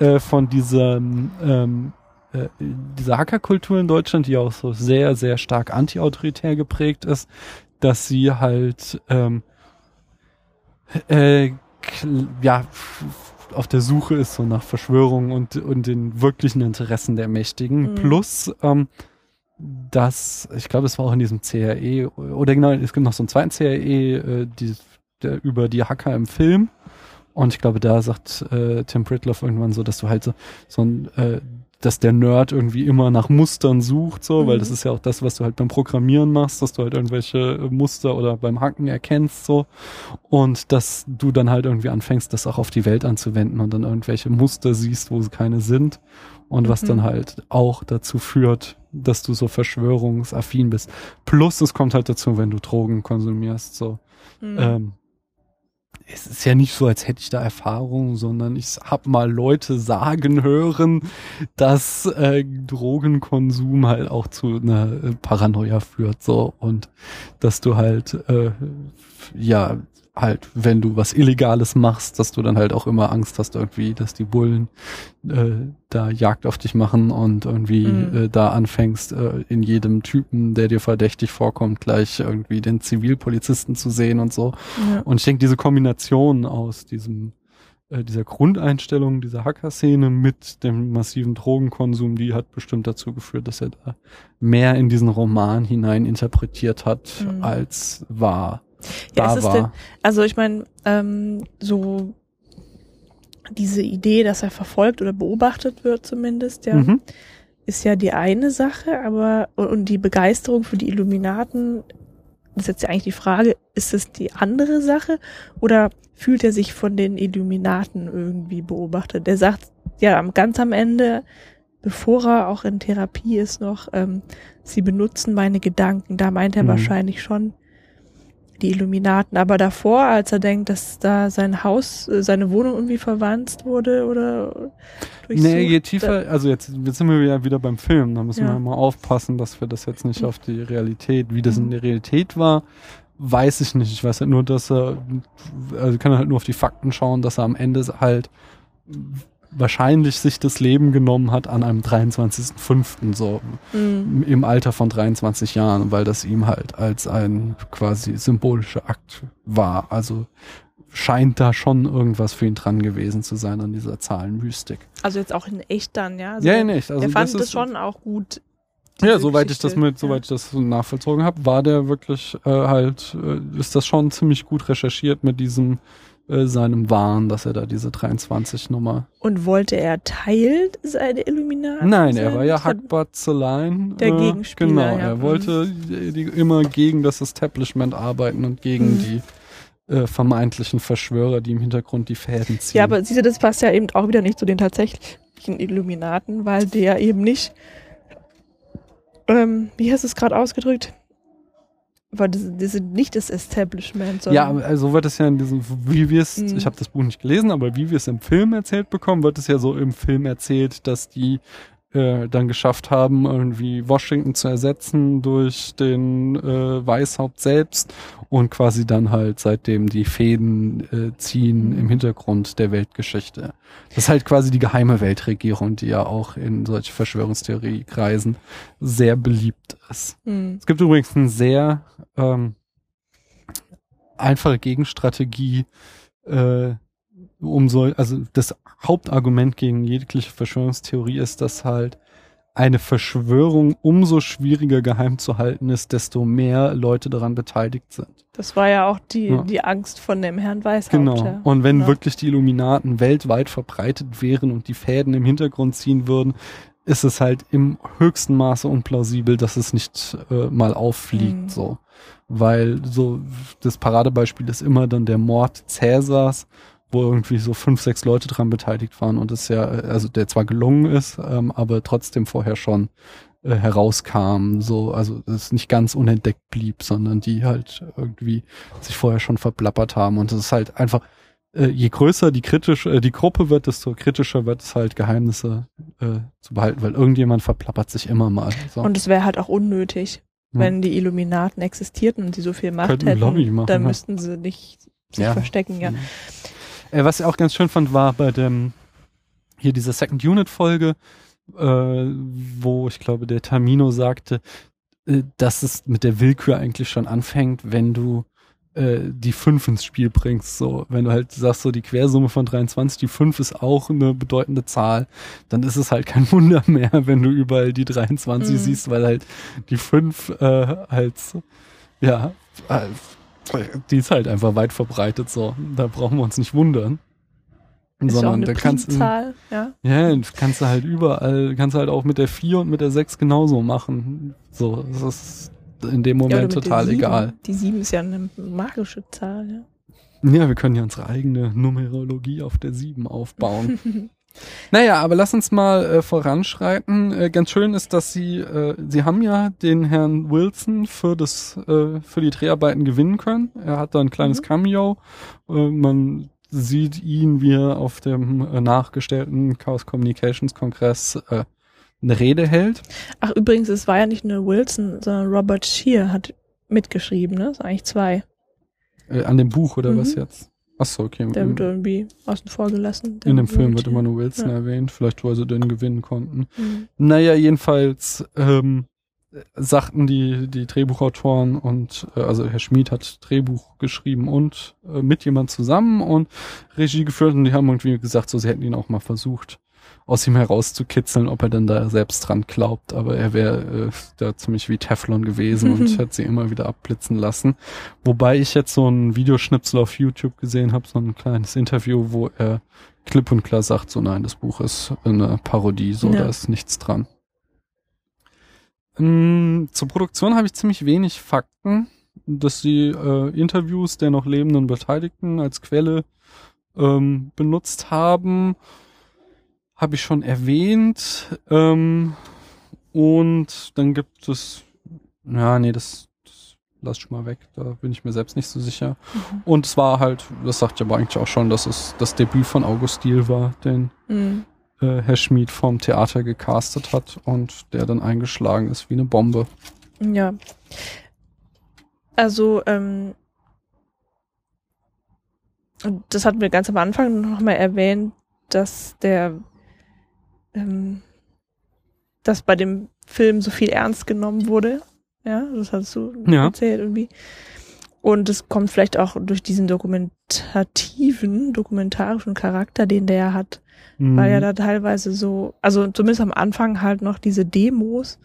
äh, von dieser ähm, äh, dieser Hackerkultur in Deutschland, die auch so sehr, sehr stark antiautoritär geprägt ist, dass sie halt ähm, äh, ja auf der Suche ist so nach Verschwörungen und, und den wirklichen Interessen der Mächtigen. Mhm. Plus, ähm, dass, ich glaube, es war auch in diesem CRE, oder genau, es gibt noch so einen zweiten CRE, äh, die, der, über die Hacker im Film. Und ich glaube, da sagt äh, Tim Pritloff irgendwann so, dass du halt so, so ein, äh, dass der Nerd irgendwie immer nach Mustern sucht, so, weil Mhm. das ist ja auch das, was du halt beim Programmieren machst, dass du halt irgendwelche äh, Muster oder beim Hacken erkennst, so. Und dass du dann halt irgendwie anfängst, das auch auf die Welt anzuwenden und dann irgendwelche Muster siehst, wo sie keine sind. Und was Mhm. dann halt auch dazu führt, dass du so verschwörungsaffin bist. Plus, es kommt halt dazu, wenn du Drogen konsumierst, so. Mhm. Ähm, es ist ja nicht so, als hätte ich da Erfahrung, sondern ich habe mal Leute sagen hören, dass äh, Drogenkonsum halt auch zu einer äh, Paranoia führt, so. Und dass du halt äh, ja halt, wenn du was Illegales machst, dass du dann halt auch immer Angst hast irgendwie, dass die Bullen äh, da Jagd auf dich machen und irgendwie Mhm. äh, da anfängst, äh, in jedem Typen, der dir verdächtig vorkommt, gleich irgendwie den Zivilpolizisten zu sehen und so. ja. Und ich denke, diese Kombination aus diesem äh, dieser Grundeinstellung dieser Hacker-Szene mit dem massiven Drogenkonsum, die hat bestimmt dazu geführt, dass er da mehr in diesen Roman hinein interpretiert hat, Mhm. als war. Ja, da ist es war. denn, also ich meine, ähm, so diese Idee, dass er verfolgt oder beobachtet wird zumindest, ja, Mhm. ist ja die eine Sache, aber und, die Begeisterung für die Illuminaten ist jetzt ja eigentlich die Frage, ist es die andere Sache oder fühlt er sich von den Illuminaten irgendwie beobachtet? Er sagt ja am ganz am Ende, bevor er auch in Therapie ist noch, ähm, sie benutzen meine Gedanken. Da meint er Mhm. wahrscheinlich schon die Illuminaten. Aber davor, als er denkt, dass da sein Haus, äh, seine Wohnung irgendwie verwandt wurde oder durchsucht, Nee, je tiefer, also jetzt, jetzt sind wir ja wieder beim Film, da müssen Ja. wir mal aufpassen, dass wir das jetzt nicht auf die Realität, wie das in Mhm. der Realität war, weiß ich nicht. Ich weiß halt nur, dass er, also kann halt nur auf die Fakten schauen, dass er am Ende halt wahrscheinlich sich das Leben genommen hat an einem 23.05. so Mhm. im Alter von 23 Jahren, weil das ihm halt als ein quasi symbolischer Akt war. Also scheint da schon irgendwas für ihn dran gewesen zu sein an dieser Zahlenmystik. Also jetzt auch in echt dann, ja. Also ja, ja, nicht. Also der fand das das schon auch gut. Ja, soweit ich das mit, soweit ich das nachvollzogen habe, war der wirklich äh, halt, äh, ist das schon ziemlich gut recherchiert mit diesem äh, seinem Wahn, dass er da diese 23 Nummer. Und wollte er Teil seiner Illuminaten Nein, sein? er war ja Das hat- Hackbart Zelein. Der Gegenspieler, Genau, ja. er Mhm. wollte die, die immer gegen das Establishment arbeiten und gegen Mhm. die äh, vermeintlichen Verschwörer, die im Hintergrund die Fäden ziehen. Ja, aber siehst du, das passt ja eben auch wieder nicht zu den tatsächlichen Illuminaten, weil der eben nicht, ähm, wie hast du es gerade ausgedrückt? Weil das, das sind nicht das Establishment, Ja, sondern also wird es ja in diesem, wie wir es, Mhm. ich habe das Buch nicht gelesen, aber wie wir es im Film erzählt bekommen, wird es ja so im Film erzählt, dass die äh, dann geschafft haben, irgendwie Washington zu ersetzen durch den äh, Weißhaupt selbst und quasi dann halt seitdem die Fäden äh, ziehen Mhm. im Hintergrund der Weltgeschichte. Das ist halt quasi die geheime Weltregierung, die ja auch in solche Verschwörungstheorie-Kreisen sehr beliebt ist. Hm, Es gibt übrigens eine sehr ähm, einfache Gegenstrategie, äh, um so, also das Hauptargument gegen jegliche Verschwörungstheorie ist, dass halt eine Verschwörung umso schwieriger geheim zu halten ist, desto mehr Leute daran beteiligt sind. das war ja auch die, Ja. die Angst von dem Herrn Weißhaupt. Genau. ja. Und wenn Ja. wirklich die Illuminaten weltweit verbreitet wären und die Fäden im Hintergrund ziehen würden, ist es halt im höchsten Maße unplausibel, dass es nicht äh, mal auffliegt, Mhm. so. Weil so das Paradebeispiel ist immer dann der Mord Cäsars, wo irgendwie so fünf, sechs Leute dran beteiligt waren und es ja, also der zwar gelungen ist, ähm, aber trotzdem vorher schon äh, herauskam, so, also es nicht ganz unentdeckt blieb, sondern die halt irgendwie sich vorher schon verplappert haben und es ist halt einfach äh, je größer die kritisch, äh, die Gruppe wird, desto kritischer wird es halt Geheimnisse äh, zu behalten, weil irgendjemand verplappert sich immer mal. So. Und es wäre halt auch unnötig, Ja. wenn die Illuminaten existierten und sie so viel Macht Könnten hätten, machen, dann ja. müssten sie nicht sich Ja. verstecken, ja. Mhm. Äh, was ich auch ganz schön fand, war bei dem hier dieser Second Unit Folge, äh, wo ich glaube der Tamino sagte, äh, dass es mit der Willkür eigentlich schon anfängt, wenn du äh, die 5 ins Spiel bringst. So, wenn du halt sagst, so die Quersumme von 23, die 5 ist auch eine bedeutende Zahl, dann ist es halt kein Wunder mehr, wenn du überall die 23 Mhm. siehst, weil halt die 5 äh, halt ja, äh, die ist halt einfach weit verbreitet so. Da brauchen wir uns nicht wundern. Ist ja Sondern da kannst du, ja. ja, kannst du halt überall, kannst du halt auch mit der 4 und mit der 6 genauso machen. So, das ist in dem ja Moment der total sieben. egal. Die 7 ist ja eine magische Zahl, ja. Ja, wir können ja unsere eigene Numerologie auf der 7 aufbauen. naja, aber lass uns mal äh, voranschreiten. Äh, ganz schön ist, dass sie, äh, sie haben ja den Herrn Wilson für das, äh, für die Dreharbeiten gewinnen können. Er hat da ein kleines Mhm. Cameo. Äh, man sieht ihn, wie er auf dem äh, nachgestellten Chaos Communications Kongress äh, eine Rede hält. Ach, übrigens, es war ja nicht nur Wilson, sondern Robert Shear hat mitgeschrieben, ne? Das sind eigentlich zwei. Äh, an dem Buch oder Mhm. was jetzt? Achso, okay. Der wird irgendwie außen vor gelassen. in dem Film wird immer nur Wilson Ja. erwähnt, vielleicht weil sie den gewinnen konnten. Mhm. Naja, jedenfalls ähm, sagten die, die Drehbuchautoren und äh, also Herr Schmid hat Drehbuch geschrieben und äh, mit jemand zusammen und Regie geführt und die haben irgendwie gesagt, so sie hätten ihn auch mal versucht, aus ihm herauszukitzeln, ob er denn da selbst dran glaubt, aber er wäre äh, da ziemlich wie Teflon gewesen und hat sie immer wieder abblitzen lassen. Wobei ich jetzt so ein Videoschnipsel auf YouTube gesehen habe, so ein kleines Interview, wo er klipp und klar sagt, so nein, das Buch ist eine Parodie, so Ja. da ist nichts dran. Ähm, zur Produktion habe ich ziemlich wenig Fakten, dass sie äh, Interviews der noch lebenden Beteiligten als Quelle ähm, benutzt haben, habe ich schon erwähnt. Ähm, und dann gibt es, ja, nee, das, das lass ich mal weg, da bin ich mir selbst nicht so sicher. Mhm. Und es war halt, das sagt ja aber eigentlich auch schon, dass es das Debüt von August Diel war, den Mhm. äh, Herr Schmid vom Theater gecastet hat und der dann eingeschlagen ist wie eine Bombe. Ja. Also, ähm, das hatten wir ganz am Anfang nochmal erwähnt, dass der, ähm, dass bei dem Film so viel ernst genommen wurde. Ja, das hast du Ja. erzählt irgendwie. Und es kommt vielleicht auch durch diesen dokumentativen, dokumentarischen Charakter, den der hat, weil Mhm. ja da teilweise so, also zumindest am Anfang halt noch diese Demos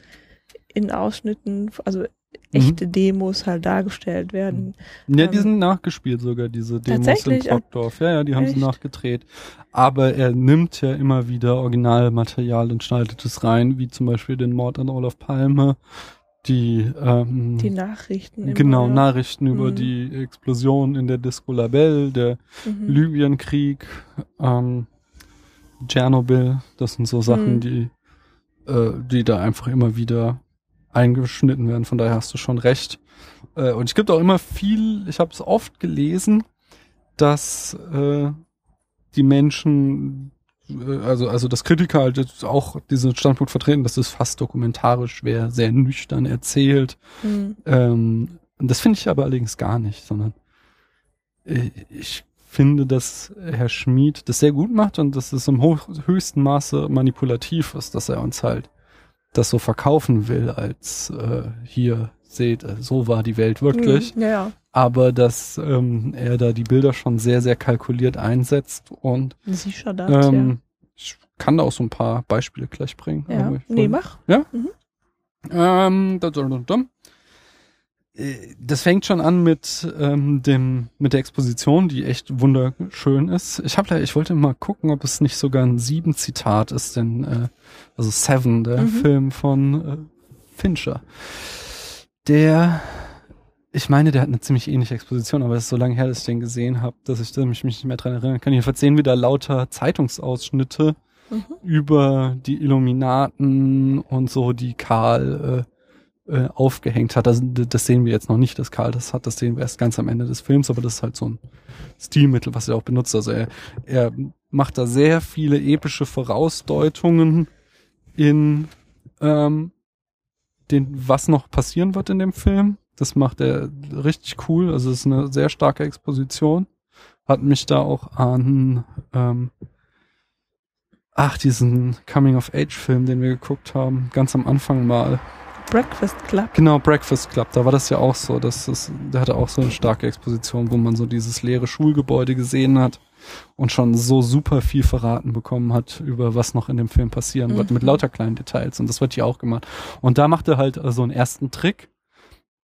in Ausschnitten, also echte Demos halt dargestellt werden. Ja, die Ähm, sind nachgespielt sogar, diese Demos in? Brockdorf. Ja, ja, die haben sie Echt? nachgedreht. Aber er nimmt ja immer wieder Originalmaterial und schneidet es rein, wie zum Beispiel den Mord an Olaf Palme, die, ähm, Die Nachrichten. immer, genau, ja. Nachrichten über Mhm. die Explosion in der Disco Labelle, der Mhm. Libyenkrieg, ähm, Tschernobyl, das sind so Sachen, Mhm. die, äh, die da einfach immer wieder eingeschnitten werden. Von daher hast du schon recht. Äh, und es gibt auch immer viel, ich habe es oft gelesen, dass äh, die Menschen, äh, also also das Kritiker halt jetzt auch diesen Standpunkt vertreten, dass es fast dokumentarisch wäre, sehr nüchtern erzählt. Mhm. Ähm, das finde ich aber allerdings gar nicht, sondern äh, ich finde, dass Herr Schmid das sehr gut macht und dass es im höchsten Maße manipulativ ist, dass er uns halt das so verkaufen will, als äh, hier seht, äh, so war die Welt wirklich. Mhm. Ja, ja. Aber dass ähm, er da die Bilder schon sehr, sehr kalkuliert einsetzt und Sicher das, ähm, ich kann da auch so ein paar Beispiele gleich bringen. ja. ja. Nee, mach. ähm, da, da, da, da. Äh, Das fängt schon an mit ähm, dem mit der Exposition, die echt wunderschön ist. Ich habe ich wollte mal gucken, ob es nicht sogar ein sieben Zitat ist, denn äh, also Seven, der Mhm. Film von äh, Fincher. Der ich meine, der hat eine ziemlich ähnliche Exposition, aber es ist so lange her, dass ich den gesehen habe, dass ich mich nicht mehr dran erinnern kann. Jedenfalls sehen wir da lauter Zeitungsausschnitte Mhm. über die Illuminaten und so, die Karl äh, aufgehängt hat. Das, das sehen wir jetzt noch nicht, dass Karl das hat. Das sehen wir erst ganz am Ende des Films, aber das ist halt so ein Stilmittel, was er auch benutzt. Also er, er macht da sehr viele epische Vorausdeutungen in ähm, den, was noch passieren wird in dem Film. Das macht er richtig cool. Also es ist eine sehr starke Exposition. Hat mich da auch an ähm, ach, diesen Coming-of-Age-Film, den wir geguckt haben, ganz am Anfang mal. Breakfast Club. Genau, Breakfast Club. Da war das ja auch so. dass es, der hatte auch so eine starke Exposition, wo man so dieses leere Schulgebäude gesehen hat und schon so super viel verraten bekommen hat über was noch in dem Film passieren mhm. wird mit lauter kleinen Details. Und das wird hier auch gemacht. Und da macht er halt so einen ersten Trick,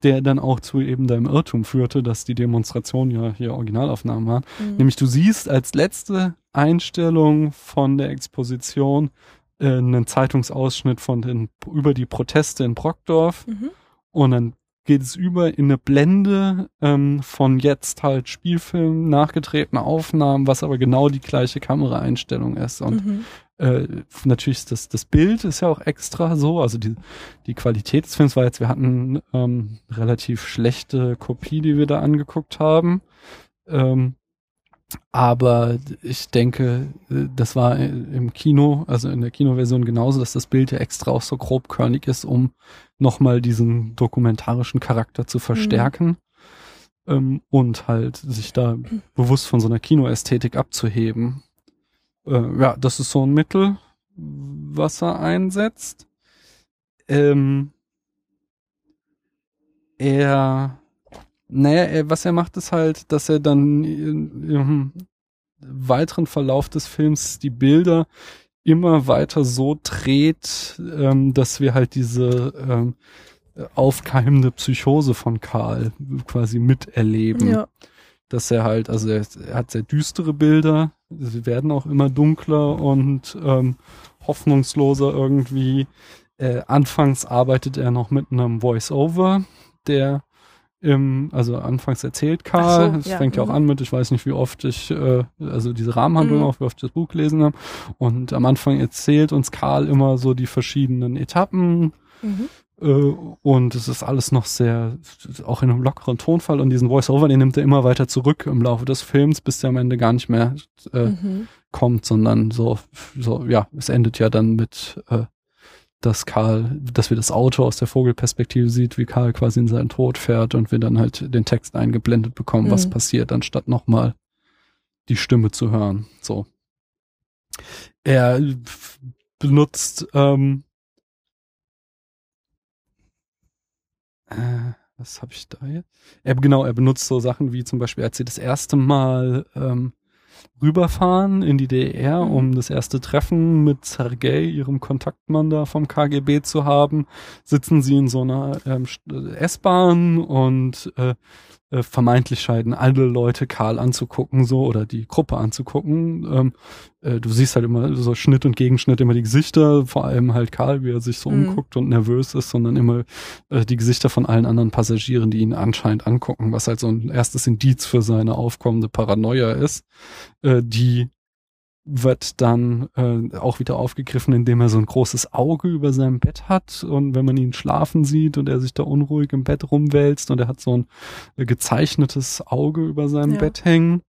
der dann auch zu eben deinem Irrtum führte, dass die Demonstration ja hier Originalaufnahmen waren. Mhm. Nämlich du siehst als letzte Einstellung von der Exposition äh, einen Zeitungsausschnitt von den über die Proteste in Brockdorf mhm. und dann geht es über in eine Blende ähm, von jetzt halt Spielfilm, nachgetretene Aufnahmen, was aber genau die gleiche Kameraeinstellung ist. Und mhm. äh, natürlich das, das Bild ist ja auch extra so, also die, die Qualität des Films war jetzt, wir hatten ähm, relativ schlechte Kopie, die wir da angeguckt haben. Ähm, aber ich denke, das war im Kino, also in der Kinoversion genauso, dass das Bild ja extra auch so grobkörnig ist, um nochmal diesen dokumentarischen Charakter zu verstärken mhm. ähm, und halt sich da bewusst von so einer Kinoästhetik abzuheben. Äh, ja, das ist so ein Mittel, was er einsetzt. Ähm, er naja, was er macht, ist halt, dass er dann im weiteren Verlauf des Films die Bilder immer weiter so dreht, ähm, dass wir halt diese ähm, aufkeimende Psychose von Karl quasi miterleben. Ja. Dass er halt, also er, er, hat sehr düstere Bilder, sie werden auch immer dunkler und ähm, hoffnungsloser irgendwie. Äh, anfangs arbeitet er noch mit einem Voice-Over, der im, also anfangs erzählt Karl, es so, ja, fängt ja auch mhm. an mit, ich weiß nicht, wie oft ich, äh, also diese Rahmenhandlung mhm. auch, wie oft ich das Buch gelesen habe. Und am Anfang erzählt uns Karl immer so die verschiedenen Etappen. Mhm. Äh, und es ist alles noch sehr, auch in einem lockeren Tonfall. Und diesen Voice-Over, den nimmt er immer weiter zurück im Laufe des Films, bis der am Ende gar nicht mehr äh, mhm. kommt, sondern so, so, ja, es endet ja dann mit äh, dass Karl, dass wir das Auto aus der Vogelperspektive sieht, wie Karl quasi in seinen Tod fährt und wir dann halt den Text eingeblendet bekommen, mhm. was passiert, anstatt nochmal die Stimme zu hören. So. Er benutzt ähm, äh, was habe ich da jetzt? Er, genau, er benutzt so Sachen wie zum Beispiel, als sie das erste Mal ähm, rüberfahren in die DDR, mhm. um das erste Treffen mit Sergei, ihrem Kontaktmann da vom KGB zu haben, sitzen sie in so einer ähm, S-Bahn und äh, äh, vermeintlich scheiden alle Leute Karl anzugucken, so oder die Gruppe anzugucken. Ähm, äh, du siehst halt immer so Schnitt und Gegenschnitt immer die Gesichter, vor allem halt Karl, wie er sich so mhm. umguckt und nervös ist, sondern immer äh, die Gesichter von allen anderen Passagieren, die ihn anscheinend angucken, was halt so ein erstes Indiz für seine aufkommende Paranoia ist, äh, die wird dann äh, auch wieder aufgegriffen, indem er so ein großes Auge über seinem Bett hat und wenn man ihn schlafen sieht und er sich da unruhig im Bett rumwälzt und er hat so ein äh, gezeichnetes Auge über seinem ja. Bett hängen.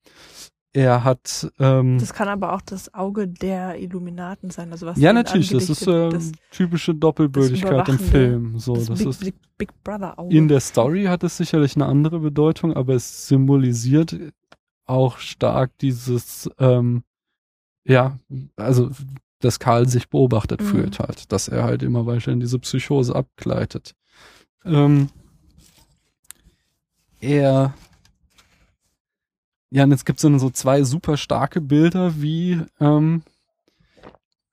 Er hat. Ähm, das kann aber auch das Auge der Illuminaten sein, also was. Ja, natürlich. Das ist äh, das, typische Doppelbödigkeit im Film. So, das, das Big, ist Big, Big Brother Auge. In der Story hat es sicherlich eine andere Bedeutung, aber es symbolisiert auch stark dieses ähm, ja, also dass Karl sich beobachtet mhm. fühlt halt, dass er halt immer weiter in diese Psychose abgleitet. Ähm, er ja, und jetzt gibt es dann so zwei super starke Bilder, wie ähm,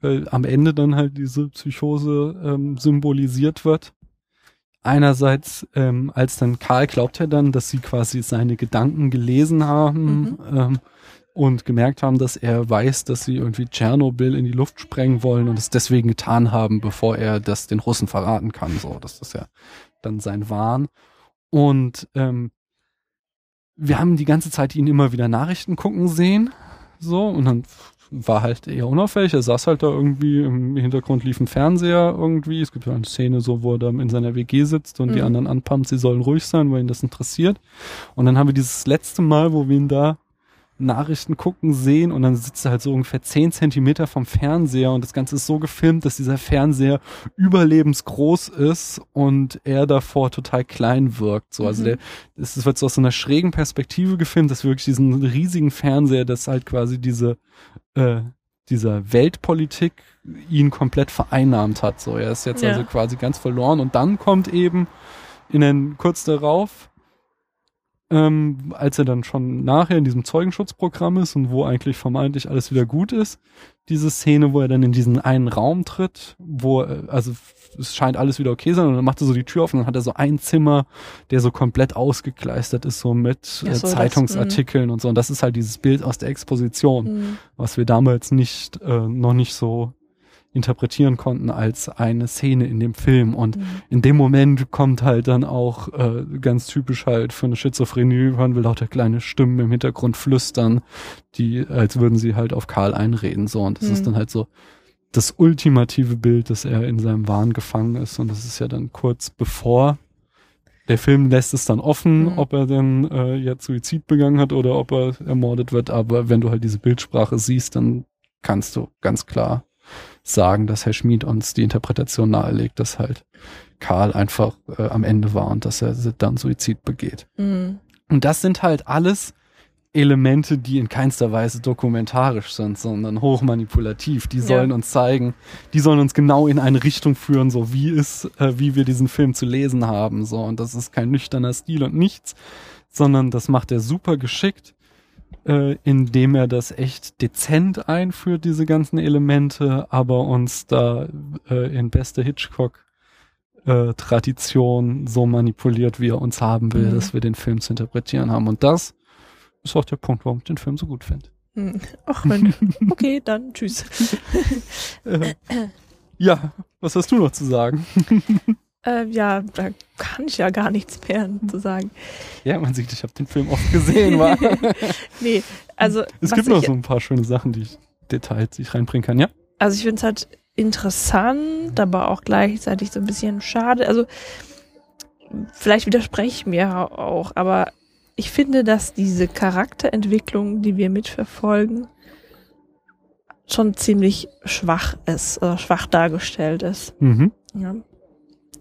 äh, am Ende dann halt diese Psychose ähm, symbolisiert wird. Einerseits, ähm, als dann Karl glaubt er dann, dass sie quasi seine Gedanken gelesen haben, mhm. ähm, und gemerkt haben, dass er weiß, dass sie irgendwie Tschernobyl in die Luft sprengen wollen und es deswegen getan haben, bevor er das den Russen verraten kann. So, das ist ja dann sein Wahn. Und ähm, wir haben die ganze Zeit ihn immer wieder Nachrichten gucken sehen. So, und dann war halt eher unauffällig. Er saß halt da irgendwie, im Hintergrund lief ein Fernseher irgendwie. Es gibt ja eine Szene so, wo er da in seiner WG sitzt und die Mhm. anderen anpumpt, sie sollen ruhig sein, weil ihn das interessiert. Und dann haben wir dieses letzte Mal, wo wir ihn da Nachrichten gucken sehen und dann sitzt er halt so ungefähr zehn Zentimeter vom Fernseher und das Ganze ist so gefilmt, dass dieser Fernseher überlebensgroß ist und er davor total klein wirkt. So, also Mhm. der, es wird so aus so einer schrägen Perspektive gefilmt, dass wir wirklich diesen riesigen Fernseher, das halt quasi diese, äh, dieser Weltpolitik ihn komplett vereinnahmt hat. So, er ist jetzt Ja. also quasi ganz verloren und dann kommt eben in den kurz darauf ähm, als er dann schon nachher in diesem Zeugenschutzprogramm ist und wo eigentlich vermeintlich alles wieder gut ist, diese Szene, wo er dann in diesen einen Raum tritt, wo, äh, also es scheint alles wieder okay sein und dann macht er so die Tür auf und dann hat er so ein Zimmer, der so komplett ausgekleistert ist, so mit äh, so, das, Zeitungsartikeln und so. Und das ist halt dieses Bild aus der Exposition, Mhm. was wir damals nicht, äh, noch nicht so interpretieren konnten als eine Szene in dem Film. Und Mhm. in dem Moment kommt halt dann auch äh, ganz typisch halt für eine Schizophrenie, hören wir lauter kleine Stimmen im Hintergrund flüstern, die, als würden sie halt auf Karl einreden. So, und das Mhm. ist dann halt so das ultimative Bild, dass er in seinem Wahn gefangen ist. Und das ist ja dann kurz bevor der Film lässt es dann offen, Mhm. ob er denn äh, jetzt Suizid begangen hat oder ob er ermordet wird. Aber wenn du halt diese Bildsprache siehst, dann kannst du ganz klar sagen, dass Herr Schmid uns die Interpretation nahelegt, dass halt Karl einfach äh, am Ende war und dass er dann Suizid begeht. Mhm. Und das sind halt alles Elemente, die in keinster Weise dokumentarisch sind, sondern hochmanipulativ. Die sollen Ja. uns zeigen, die sollen uns genau in eine Richtung führen, so wie es, äh, wie wir diesen Film zu lesen haben. So und das ist kein nüchterner Stil und nichts, sondern das macht er super geschickt, äh, indem er das echt dezent einführt, diese ganzen Elemente, aber uns da äh, in bester Hitchcock äh, Tradition so manipuliert, wie er uns haben will, Mhm. dass wir den Film zu interpretieren haben. Und das ist auch der Punkt, warum ich den Film so gut finde. Mhm. Ach Mensch. Okay, dann tschüss. Äh, ja, was hast du noch zu sagen? Äh, ja, da kann ich ja gar nichts mehr zu sagen. Ja, man sieht, ich habe den Film oft gesehen. War. Nee, also es gibt noch so ein paar schöne Sachen, die ich Details, die ich reinbringen kann. Ja, also ich finde es halt interessant, aber auch gleichzeitig so ein bisschen schade. Also vielleicht widerspreche ich mir auch, aber ich finde, dass diese Charakterentwicklung, die wir mitverfolgen, schon ziemlich schwach ist, oder schwach dargestellt ist. mhm. Ja.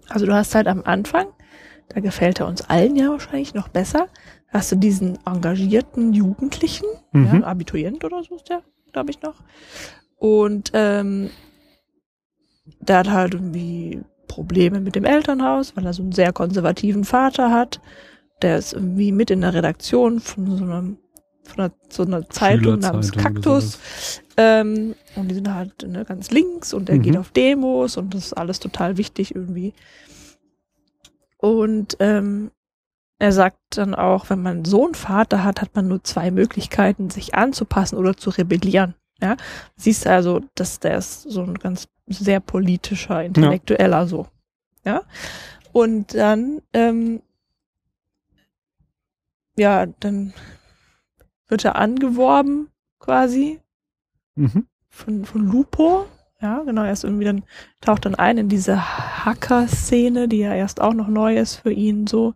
Also du hast halt am Anfang, da gefällt er uns allen ja wahrscheinlich noch besser, hast du diesen engagierten Jugendlichen, Mhm. ja, Abiturient oder so ist der, glaube ich noch. Und ähm, der hat halt irgendwie Probleme mit dem Elternhaus, weil er so einen sehr konservativen Vater hat. Der ist irgendwie mit in der Redaktion von so einem von einer, so einer Zeitung namens Kaktus. Ähm, und die sind halt ne, ganz links und er Mhm. geht auf Demos und das ist alles total wichtig irgendwie. Und ähm, er sagt dann auch, wenn man so einen Vater hat, hat man nur zwei Möglichkeiten, sich anzupassen oder zu rebellieren. Ja, siehst du also, dass der ist so ein ganz sehr politischer, intellektueller so. Ja, und dann ähm, ja, dann wird er angeworben quasi Mhm. von, von Lupo. Ja, genau, er ist irgendwie dann, taucht dann ein in diese Hacker-Szene, die ja erst auch noch neu ist für ihn so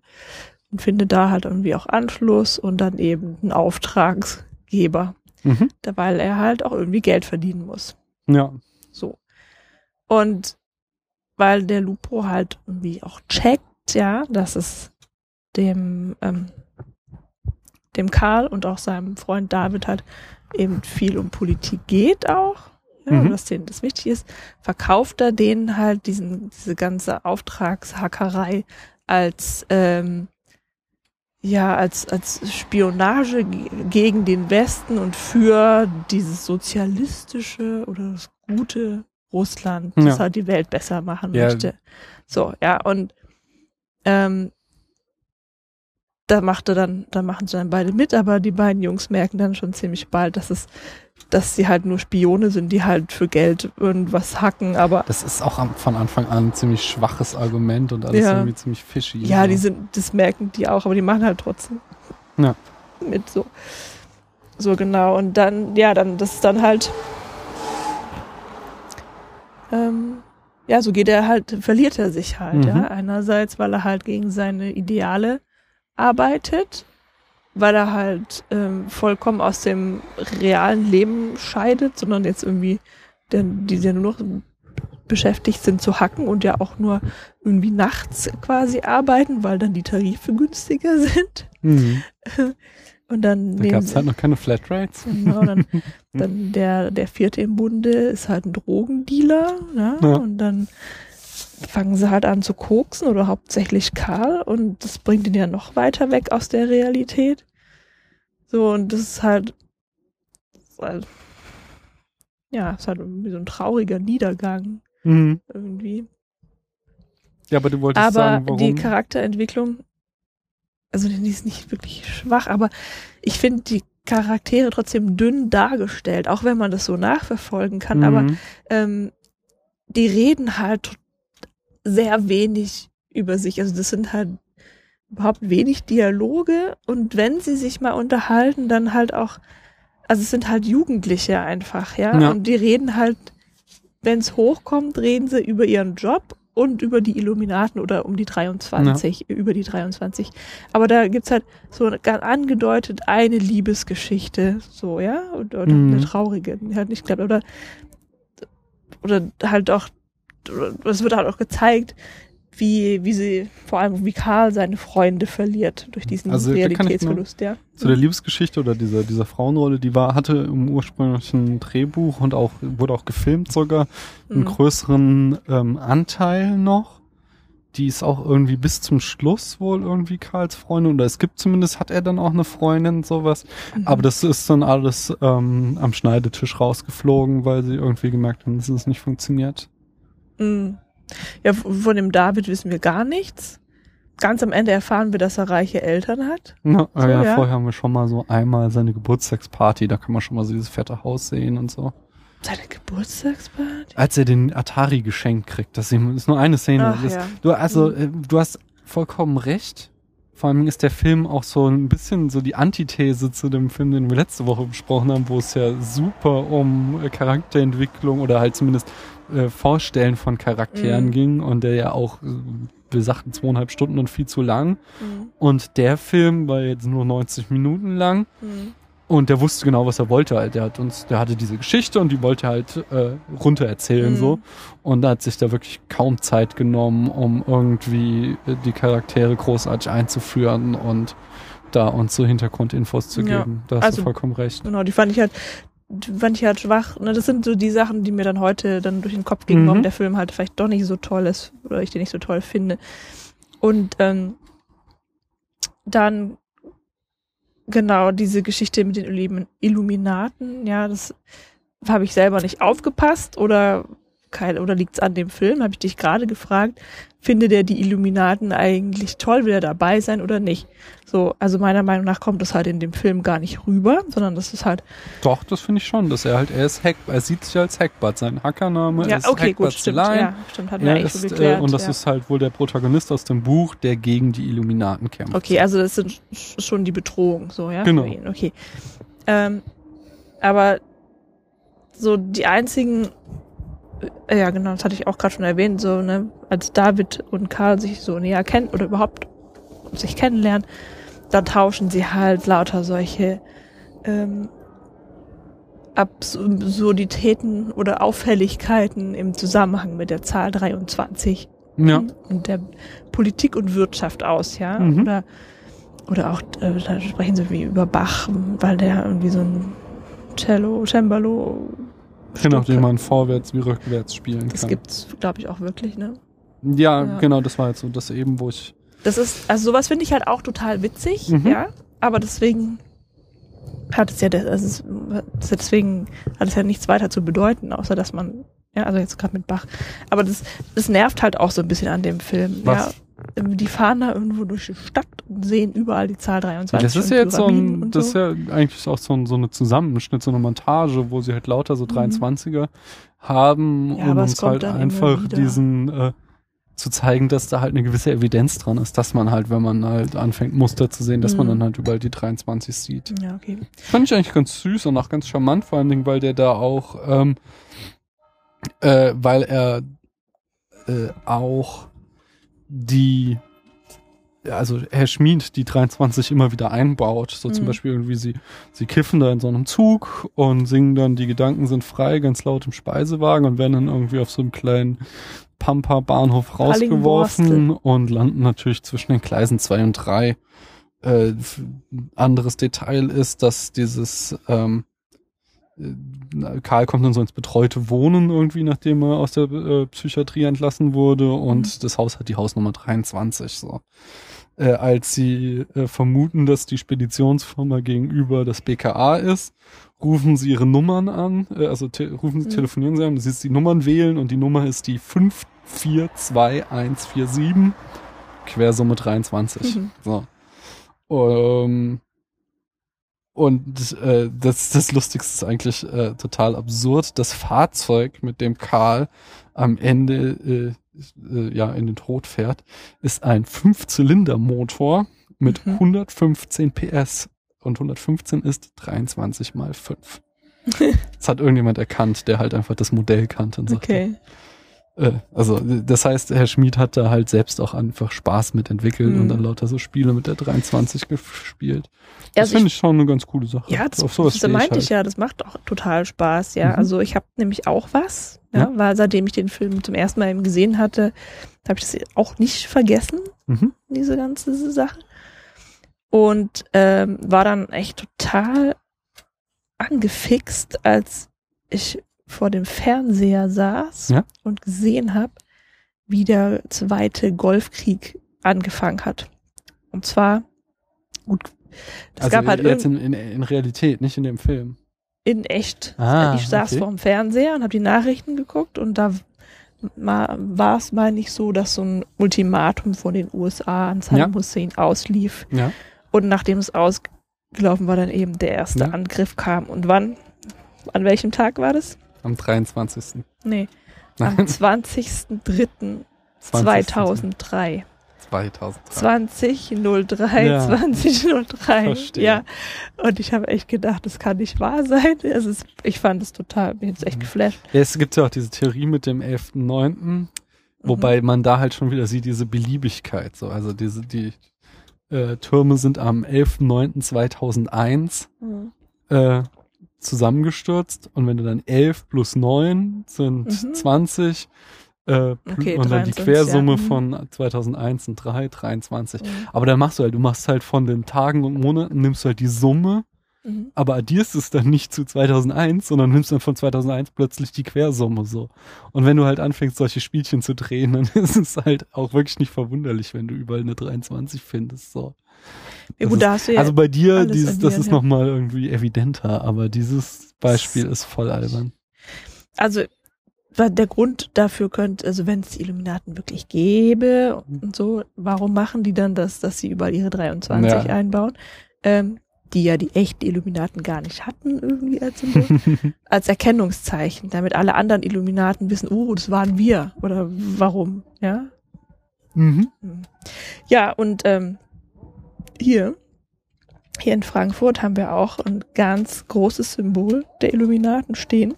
und findet da halt irgendwie auch Anschluss und dann eben einen Auftragsgeber, Mhm. weil er halt auch irgendwie Geld verdienen muss. Ja. So. Und weil der Lupo halt irgendwie auch checkt, ja, dass es dem, ähm, dem Karl und auch seinem Freund David halt eben viel um Politik geht auch, ja, Mhm. dass denen das wichtig ist, verkauft er denen halt diesen, diese ganze Auftragshackerei als, ähm, ja, als, als Spionage ge- gegen den Westen und für dieses sozialistische oder das gute Russland, das Ja. halt die Welt besser machen Ja. möchte. So, ja, und ähm, da machte dann, da machen sie dann beide mit, aber die beiden Jungs merken dann schon ziemlich bald, dass es, dass sie halt nur Spione sind, die halt für Geld irgendwas hacken, aber Das ist auch am, von Anfang an ein ziemlich schwaches Argument und alles Ja. irgendwie ziemlich fishy. Ja, so. die sind, das merken die auch, aber die machen halt trotzdem Ja. mit so. So genau. Und dann, ja, dann, das ist dann halt, ähm, ja, so geht er halt, verliert er sich halt, Mhm. ja. Einerseits, weil er halt gegen seine Ideale arbeitet, weil er halt ähm, vollkommen aus dem realen Leben scheidet, sondern jetzt irgendwie, der, die ja nur noch beschäftigt sind zu hacken und ja auch nur irgendwie nachts quasi arbeiten, weil dann die Tarife günstiger sind. Mhm. Und dann Da gab es halt noch keine Flatrates. Genau, dann, dann der, der vierte im Bunde ist halt ein Drogendealer, ne? Ja. Und dann fangen sie halt an zu koksen oder hauptsächlich Karl und das bringt ihn ja noch weiter weg aus der Realität. So, und das ist halt, das ist halt ja, ist halt irgendwie so ein trauriger Niedergang Mhm. irgendwie. Ja, aber du wolltest Aber sagen, warum? die Charakterentwicklung, also die ist nicht wirklich schwach, aber ich finde die Charaktere trotzdem dünn dargestellt, auch wenn man das so nachverfolgen kann. Aber Mhm. ähm, die reden halt sehr wenig über sich. Also das sind halt überhaupt wenig Dialoge und wenn sie sich mal unterhalten, dann halt auch, also es sind halt Jugendliche einfach, ja. Ja. Und die reden halt, wenn es hochkommt, reden sie über ihren Job und über die Illuminaten oder um die 23, über die 23. Aber da gibt's halt so ganz angedeutet eine Liebesgeschichte, so, ja, oder, oder Mhm. eine traurige, die halt nicht klappt, oder oder halt auch, es wird halt auch gezeigt, wie, wie sie, vor allem wie Karl seine Freunde verliert durch diesen Also, Realitätsverlust, ja. Zu der Liebesgeschichte oder dieser, dieser Frauenrolle, die war, hatte im ursprünglichen Drehbuch und auch, wurde auch gefilmt sogar, einen Mhm. größeren ähm, Anteil noch. Die ist auch irgendwie bis zum Schluss wohl irgendwie Karls Freundin. Oder es gibt zumindest, hat er dann auch eine Freundin, sowas. Mhm. Aber das ist dann alles ähm, am Schneidetisch rausgeflogen, weil sie irgendwie gemerkt haben, dass es nicht funktioniert. Mhm. Ja, von dem David wissen wir gar nichts. Ganz am Ende erfahren wir, dass er reiche Eltern hat. Ja, So, ja, ja. vorher haben wir schon mal so einmal seine Geburtstagsparty, da kann man schon mal so dieses fette Haus sehen und so. Seine Geburtstagsparty? Als er den Atari geschenkt kriegt, das ist nur eine Szene. Ach das, ja. Du, also, Mhm. du hast vollkommen recht. Vor allem ist der Film auch so ein bisschen so die Antithese zu dem Film, den wir letzte Woche besprochen haben, wo es ja super um äh, Charakterentwicklung oder halt zumindest äh, Vorstellen von Charakteren Mhm. ging und der ja auch, äh, wir sagten zweieinhalb Stunden und viel zu lang. Mhm. Und der Film war jetzt nur 90 Minuten lang Mhm. und der wusste genau, was er wollte. Halt. Der hat uns, der hatte diese Geschichte und die wollte er halt äh, runter erzählen Mhm. so. Und da hat sich da wirklich kaum Zeit genommen, um irgendwie äh, die Charaktere großartig einzuführen und da uns so Hintergrundinfos zu Ja. geben. Da hast Also- du vollkommen recht. Genau, die fand ich halt, fand ich halt schwach. Ne, das sind so die Sachen, die mir dann heute dann durch den Kopf gingen, Mhm. warum der Film halt vielleicht doch nicht so toll ist oder ich den nicht so toll finde. Und ähm, dann genau diese Geschichte mit den Illumi- Illuminaten, ja, das habe ich selber nicht aufgepasst oder kein, oder liegt's an dem Film? Habe ich dich gerade gefragt. Findet er die Illuminaten eigentlich toll? Will er dabei sein oder nicht? So, also meiner Meinung nach kommt das halt in dem Film gar nicht rüber, sondern das ist halt Doch, das finde ich schon, dass er halt, er ist Hack, er sieht sich als Hackbart. Sein Hackername ja ist okay Hackbart gut stimmt ja stimmt wir Er schon ist, geklärt äh, und das ja. ist halt wohl der Protagonist aus dem Buch, der gegen die Illuminaten kämpft. okay also das sind sch- schon die Bedrohung so ja Genau. okay ähm, aber so die einzigen ja genau das hatte ich auch gerade schon erwähnt so ne als David und Karl sich so näher kennen oder überhaupt sich kennenlernen dann tauschen sie halt lauter solche ähm, Absurditäten oder Auffälligkeiten im Zusammenhang mit der Zahl 23 Ja. und der Politik und Wirtschaft aus, ja. Mhm. Oder, oder auch, äh, da sprechen sie wie über Bach, weil der irgendwie so ein Cello, Cembalo. Genau, Stück- den man vorwärts wie rückwärts spielen Das kann. gibt's, glaube ich, auch wirklich, ne? Ja, Ja. genau, das war jetzt so das eben, wo ich. Das ist, also sowas finde ich halt auch total witzig, Mhm. ja. Aber deswegen hat es ja, das das ist deswegen hat es ja nichts weiter zu bedeuten, außer dass man, ja, also jetzt gerade mit Bach. Aber das, das nervt halt auch so ein bisschen an dem Film. Was? Ja, die fahren da irgendwo durch die Stadt und sehen überall die Zahl 23. das ist ja jetzt so ein, das ist ja eigentlich auch so, ein, so eine Zusammenschnitt, so eine Montage, wo sie halt lauter so 23er haben Mhm. Ja, und aber es uns halt einfach diesen äh, zu zeigen, dass da halt eine gewisse Evidenz dran ist, dass man halt, wenn man halt anfängt, Muster zu sehen, dass man Mhm. dann halt überall die 23 sieht. Ja, okay. Fand ich eigentlich ganz süß und auch ganz charmant, vor allen Dingen, weil der da auch, ähm, äh, weil er äh, auch die, also Herr Schmid die 23 immer wieder einbaut. So zum Mhm. Beispiel irgendwie sie, sie kiffen da in so einem Zug und singen dann Die Gedanken sind frei ganz laut im Speisewagen und werden dann irgendwie auf so einem kleinen Pampa-Bahnhof rausgeworfen und landen natürlich zwischen den Gleisen zwei und drei. Äh, f- ein anderes Detail ist, dass dieses ähm, äh, Karl kommt dann so ins betreute Wohnen irgendwie, nachdem er aus der äh, Psychiatrie entlassen wurde und das Haus hat die Hausnummer 23 so. Äh, als sie äh, vermuten, dass die Speditionsfirma gegenüber das BKA ist, rufen sie ihre Nummern an, äh, also rufen sie, Mhm. telefonieren sie an, sie ist die Nummern wählen und die Nummer ist die 542147, Quersumme 23. Mhm. So. Ähm, und äh, das, das Lustigste ist eigentlich äh, total absurd. Das Fahrzeug, mit dem Karl am Ende äh, äh, ja in den Tod fährt, ist ein Fünfzylindermotor mit Mhm. 115 PS. Und 115 ist 23 mal 5. das hat irgendjemand erkannt, der halt einfach das Modell kannte und sagte, Okay. Äh, also das heißt, Herr Schmid hat da halt selbst auch einfach Spaß mit entwickelt Mhm. und dann lauter so Spiele mit der 23 gespielt. Das Also finde ich, ich schon eine ganz coole Sache. ja, das, Auf sowas das meinte halt. ich ja, das macht auch total Spaß, ja. Mhm. Also ich habe nämlich auch was, ja, Ja. weil seitdem ich den Film zum ersten Mal eben gesehen hatte, habe ich das auch nicht vergessen, Mhm. diese ganze Sache. Und ähm, war dann echt total angefixt, als ich vor dem Fernseher saß Ja. und gesehen habe, wie der zweite Golfkrieg angefangen hat. Und zwar, gut, es also gab halt jetzt in, in, in Realität, nicht in dem Film. in echt. Ah, ich saß okay. vor dem Fernseher und habe die Nachrichten geguckt und da war es, meine ich, so, dass so ein Ultimatum von den USA an Saddam Ja. Hussein auslief. Ja. Und nachdem es ausgelaufen war, dann eben der erste Ja. Angriff kam. Und wann? An welchem Tag war das? Am 23. Nee, am Nein, 20.03.2003. 2003. 2003, Ja. 2003. Verstehe. Ja. Und ich habe echt gedacht, das kann nicht wahr sein. Es ist, ich fand es total, bin jetzt echt Mhm. geflasht. Ja, es gibt ja auch diese Theorie mit dem 11.9., wobei man da halt schon wieder sieht, diese Beliebigkeit. So, also diese, die äh, Türme sind am 11.9.2001 Mhm. äh, zusammengestürzt und wenn du dann 11 plus 9 sind Mhm. 20 äh, Okay, und dann die 23, Quersumme ja. Von 2001 und 3, 23. Mhm. Aber dann machst du halt, du machst halt von den Tagen und Monaten, nimmst du halt die Summe, Mhm. aber addierst es dann nicht zu 2001, sondern nimmst dann von 2001 plötzlich die Quersumme so. Und wenn du halt anfängst, solche Spielchen zu drehen, dann ist es halt auch wirklich nicht verwunderlich, wenn du überall eine 23 findest, so. Ja, gut, da hast du ja. Also bei dir, dieses, das ist ja. nochmal irgendwie evidenter, aber dieses Beispiel ist voll albern. also der Grund dafür könnte, also wenn es die Illuminaten wirklich gäbe und so, warum machen die dann das, dass sie überall ihre 23 Ja. einbauen? Ähm, die ja die echten Illuminaten gar nicht hatten irgendwie als Symbol. als Erkennungszeichen, damit alle anderen Illuminaten wissen, oh, das waren wir oder warum, ja? mhm. Ja, und ähm, hier, hier in Frankfurt haben wir auch ein ganz großes Symbol der Illuminaten stehen.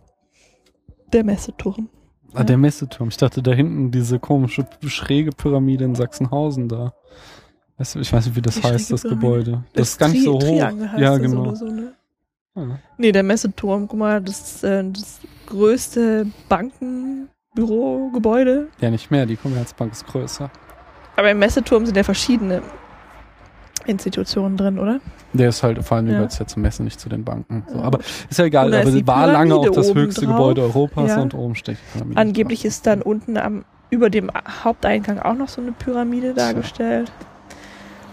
Der Messeturm. Ah, der Messeturm. Ich dachte, da hinten diese komische schräge Pyramide in Sachsenhausen da. Weißt du, ich weiß nicht, wie das Die heißt, das Pyramide. Gebäude. Das, ist gar nicht Tri- so hoch. Triangel heißt ja, das genau. oder so, ne? Ja. Nee, der Messeturm, guck mal, das ist äh, das größte Bankenbürogebäude. ja, nicht mehr. Die Commerzbank ist größer. Aber im Messeturm sind ja verschiedene Institutionen drin, oder? Der ist halt vor allem Ja. ja. ja zum Messen, nicht zu den Banken. So, aber ist ja egal, aber die es war lange auch das höchste drauf. Gebäude Europas Ja. und oben steht die Pyramide. Angeblich ist dann unten am über dem Haupteingang auch noch so eine Pyramide dargestellt.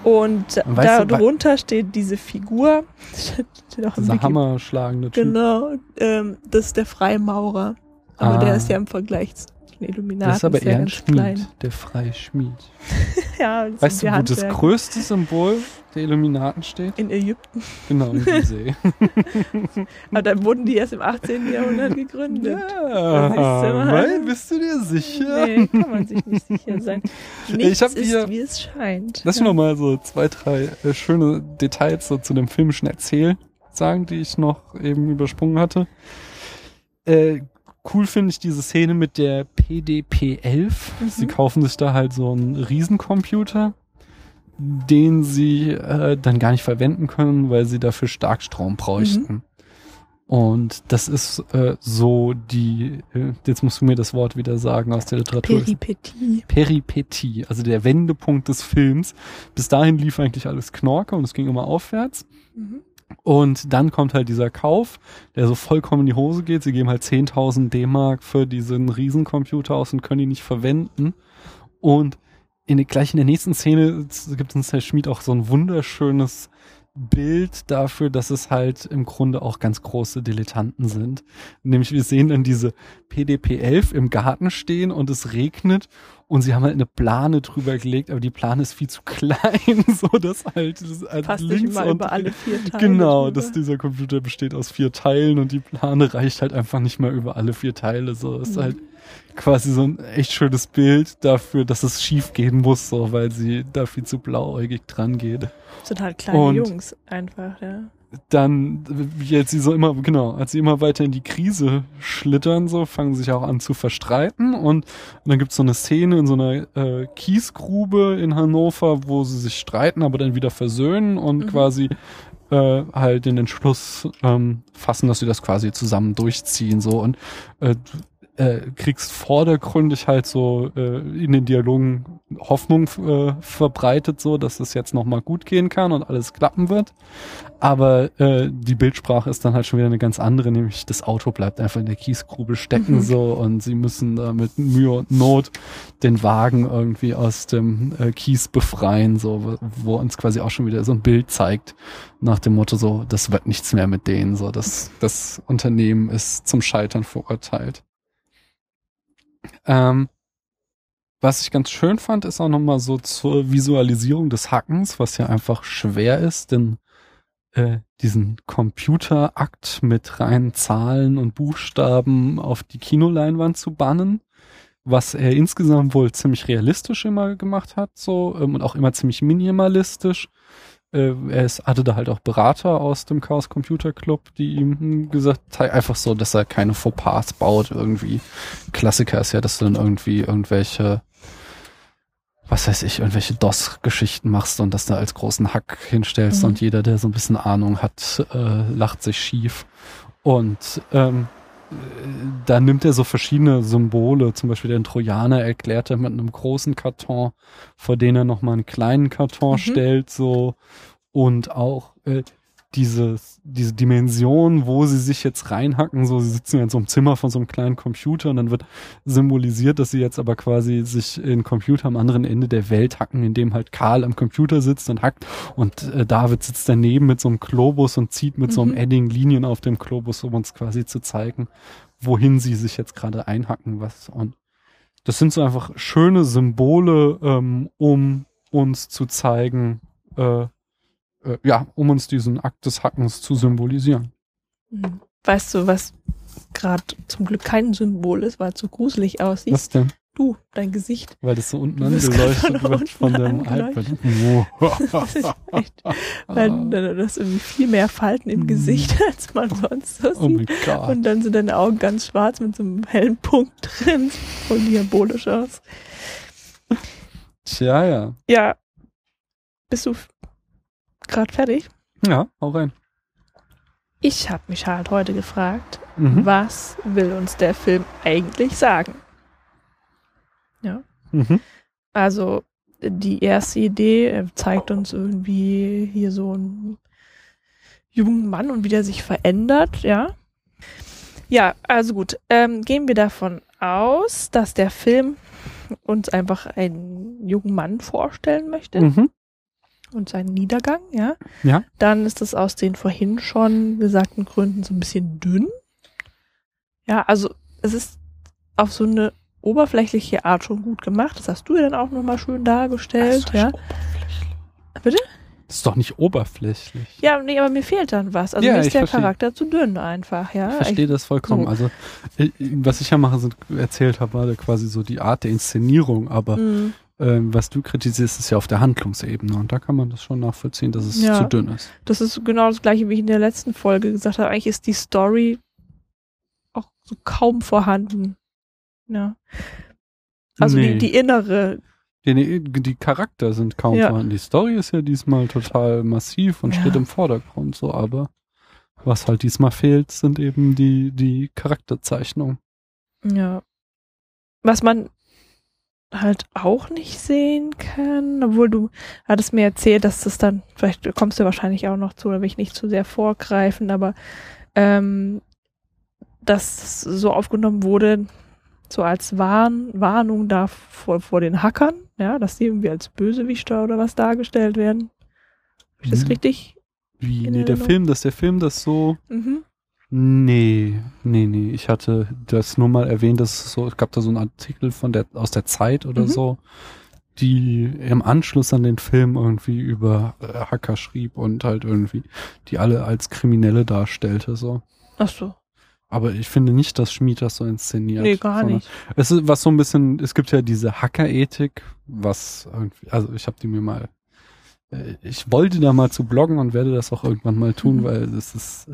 Und Und darunter steht diese Figur. Dieser hammerschlagende Typ. Genau, ähm, das ist der Freimaurer. Aber Ah. der ist ja im Vergleich von Illuminaten Das ist aber ja eher ein Schmied, klein. der freie Schmied. Ja, das Weißt du, wo das Handwerker. größte Symbol der Illuminaten steht? In Ägypten. Genau, in Gizeh. Aber dann wurden die erst im 18. Jahrhundert gegründet. ja, siehst du mal. weil, bist du dir sicher? Nee, kann man sich nicht sicher sein. Nichts hab ist, hier- wie es scheint. Lass mich noch mal so zwei, drei äh, schöne Details so zu dem filmischen Erzähl sagen, die ich noch eben übersprungen hatte. Äh, cool finde ich diese Szene mit der PDP-11. Sie kaufen sich da halt so einen Riesencomputer, den sie äh, dann gar nicht verwenden können, weil sie dafür Starkstrom bräuchten. Und das ist äh, so die, äh, jetzt musst du mir das Wort wieder sagen aus der Literatur. Peripetie. Peripetie, also der Wendepunkt des Films. Bis dahin lief eigentlich alles Knorke und es ging immer aufwärts. Mhm. Und dann kommt halt dieser Kauf, der so vollkommen in die Hose geht. Sie geben halt 10.000 D-Mark für diesen Riesencomputer aus und können ihn nicht verwenden. Und in, gleich in der nächsten Szene gibt uns der Schmied auch so ein wunderschönes Bild dafür, dass es halt im Grunde auch ganz große Dilettanten sind. Nämlich wir sehen dann diese PDP-11 im Garten stehen und es regnet und sie haben halt eine Plane drüber gelegt, aber die Plane ist viel zu klein, so dass halt das, also Passt nicht links und über alle vier Teile. Genau, drüber. dass dieser Computer besteht aus vier Teilen und die Plane reicht halt einfach nicht mehr über alle vier Teile. So ist Mhm. halt quasi so ein echt schönes Bild dafür, dass es schief gehen muss, so weil sie da viel zu blauäugig dran geht. sind halt kleine Und- Jungs einfach, ja. Dann, wie jetzt sie so immer, genau, als sie immer weiter in die Krise schlittern, so fangen sie sich auch an zu verstreiten und, und dann gibt's so eine Szene in so einer äh, Kiesgrube in Hannover, wo sie sich streiten, aber dann wieder versöhnen und Mhm. quasi äh, halt den Entschluss ähm, fassen, dass sie das quasi zusammen durchziehen so und äh, äh, kriegst vordergründig halt so äh, in den Dialogen Hoffnung äh, verbreitet, so dass es jetzt nochmal gut gehen kann und alles klappen wird. Aber äh, die Bildsprache ist dann halt schon wieder eine ganz andere, nämlich das Auto bleibt einfach in der Kiesgrube stecken Mhm. so und sie müssen da mit Mühe und Not den Wagen irgendwie aus dem äh, Kies befreien, so wo, wo uns quasi auch schon wieder so ein Bild zeigt nach dem Motto so, das wird nichts mehr mit denen, so das das Unternehmen ist zum Scheitern verurteilt. Ähm, was ich ganz schön fand, ist auch nochmal so zur Visualisierung des Hackens, was ja einfach schwer ist, denn äh, diesen Computerakt mit reinen Zahlen und Buchstaben auf die Kinoleinwand zu bannen, was er insgesamt wohl ziemlich realistisch immer gemacht hat, so ähm, und auch immer ziemlich minimalistisch. Äh, er ist, hatte da halt auch Berater aus dem Chaos Computer Club, die ihm hm, gesagt haben, einfach so, dass er keine Fauxpas baut irgendwie. Klassiker ist ja, dass du dann irgendwie irgendwelche was weiß ich, irgendwelche DOS-Geschichten machst und das da als großen Hack hinstellst Mhm. und jeder, der so ein bisschen Ahnung hat, äh, lacht sich schief. Und ähm, äh, da nimmt er so verschiedene Symbole, zum Beispiel den Trojaner erklärt er mit einem großen Karton, vor den er nochmal einen kleinen Karton Mhm. stellt, so und auch äh, dieses, diese Dimension, wo sie sich jetzt reinhacken, so sie sitzen ja in so einem Zimmer von so einem kleinen Computer und dann wird symbolisiert, dass sie jetzt aber quasi sich in Computer am anderen Ende der Welt hacken, indem halt Karl am Computer sitzt und hackt und äh, David sitzt daneben mit so einem Globus und zieht mit so einem Mhm. Edding Linien auf dem Globus, um uns quasi zu zeigen, wohin sie sich jetzt gerade einhacken, was und das sind so einfach schöne Symbole, ähm, um uns zu zeigen, äh, äh, ja, um uns diesen Akt des Hackens zu symbolisieren. Mhm. Weißt du, was gerade zum Glück kein Symbol ist, weil es so gruselig aussieht? Was denn? Du, dein Gesicht. Weil das so unten grad von angeleuchtet wird unten von dem angeleuchtet. iPad. Das ist echt, weil du hast irgendwie viel mehr Falten im Gesicht, als man sonst so oh mein sieht. Gott. Und dann sind deine Augen ganz schwarz mit so einem hellen Punkt drin. Voll diabolisch aus. Tja, ja. Ja. Bist du gerade fertig? Ja, hau rein. Ich habe mich halt heute gefragt, Mhm. was will uns der Film eigentlich sagen? Ja. Mhm. Also die erste Idee zeigt uns irgendwie hier so einen jungen Mann und wie der sich verändert, ja. Ja, also gut. Ähm, gehen wir davon aus, dass der Film uns einfach einen jungen Mann vorstellen möchte Mhm. Und seinen Niedergang, ja. Ja. Dann ist es aus den vorhin schon gesagten Gründen so ein bisschen dünn. Ja, also es ist auf so eine oberflächliche Art schon gut gemacht. Das hast du ja dann auch nochmal schön dargestellt. Das ist ja. Bitte? Das ist doch nicht oberflächlich. Ja, nee, aber mir fehlt dann was. Also Ja, mir ist ich der verstehe. Charakter zu dünn einfach, ja. Ich verstehe das vollkommen. so. Also äh, was ich ja mache, sind, erzählt habe, war quasi so die Art der Inszenierung, aber Mhm. Ähm, was du kritisierst, ist ja auf der Handlungsebene und da kann man das schon nachvollziehen, dass es Ja. zu dünn ist. Das ist genau das gleiche, wie ich in der letzten Folge gesagt habe. Eigentlich ist die Story auch so kaum vorhanden. Ja. Also Nee. die, die innere, Die, die, Charakter sind kaum Ja. vorhanden. Die Story ist ja diesmal total massiv und Ja. steht im Vordergrund so, aber was halt diesmal fehlt, sind eben die, die Charakterzeichnungen. ja. Was man halt auch nicht sehen kann, obwohl du hattest mir erzählt, dass das dann, vielleicht kommst du wahrscheinlich auch noch zu, da will ich nicht zu sehr vorgreifen, aber ähm, dass es so aufgenommen wurde, so als Warn, Warnung da vor, vor den Hackern, ja, dass die irgendwie als Bösewichter oder was dargestellt werden. Hab ich das Mhm. richtig? Wie, nee, der? Film, dass der Film das so Mhm. Nee, nee, nee. Ich hatte das nur mal erwähnt, dass es so, es gab da so einen Artikel von der, aus der Zeit oder Mhm. so, die im Anschluss an den Film irgendwie über äh, Hacker schrieb und halt irgendwie die alle als Kriminelle darstellte, so. Ach so. Aber ich finde nicht, dass Schmied das so inszeniert. Nee, gar nicht. Es ist was so ein bisschen, es gibt ja diese Hacker-Ethik, was irgendwie, also ich habe die mir mal, äh, ich wollte da mal zu bloggen und werde das auch irgendwann mal tun, Mhm. weil es ist,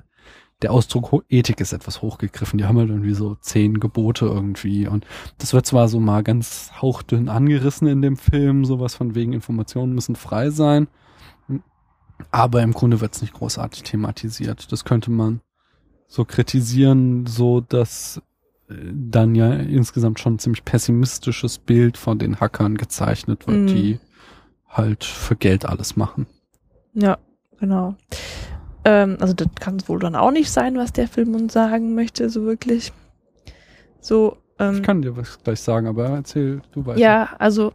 der Ausdruck Ethik ist etwas hochgegriffen. Die haben halt irgendwie so zehn Gebote irgendwie und das wird zwar so mal ganz hauchdünn angerissen in dem Film, sowas von wegen Informationen müssen frei sein, aber im Grunde wird es nicht großartig thematisiert. Das könnte man so kritisieren, so dass äh, dann ja insgesamt schon ein ziemlich pessimistisches Bild von den Hackern gezeichnet wird, Mhm. die halt für Geld alles machen. Ja, genau. Ähm, also das kann es wohl dann auch nicht sein, was der Film uns sagen möchte, so wirklich. So, ähm, Ich kann dir was gleich sagen, aber erzähl du weiter. ja, also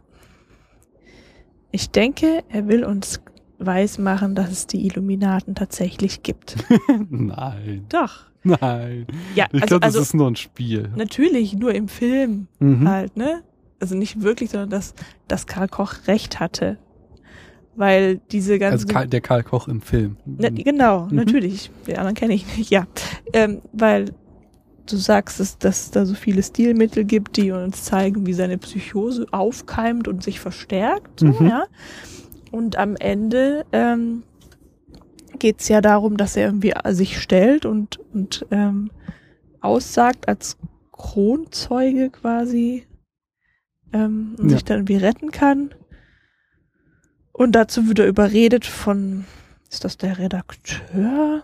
ich denke, er will uns weismachen, dass es die Illuminaten tatsächlich gibt. Nein, Doch. nein. Ja, Ich also, glaube, das also ist nur ein Spiel. natürlich nur im Film Mhm. halt, ne? Also nicht wirklich, sondern dass, dass Karl Koch recht hatte. Weil diese ganzen Also Karl, der Karl Koch im Film. Ne, genau, Mhm. natürlich. Den anderen kenne ich nicht, ja. Ähm, weil du sagst, dass, dass es da so viele Stilmittel gibt, die uns zeigen, wie seine Psychose aufkeimt und sich verstärkt. So, Mhm. ja. Und am Ende ähm, geht es ja darum, dass er irgendwie sich stellt und, und ähm, aussagt als Kronzeuge quasi ähm, und Ja. sich dann irgendwie retten kann. Und dazu wird er überredet von, ist das der Redakteur?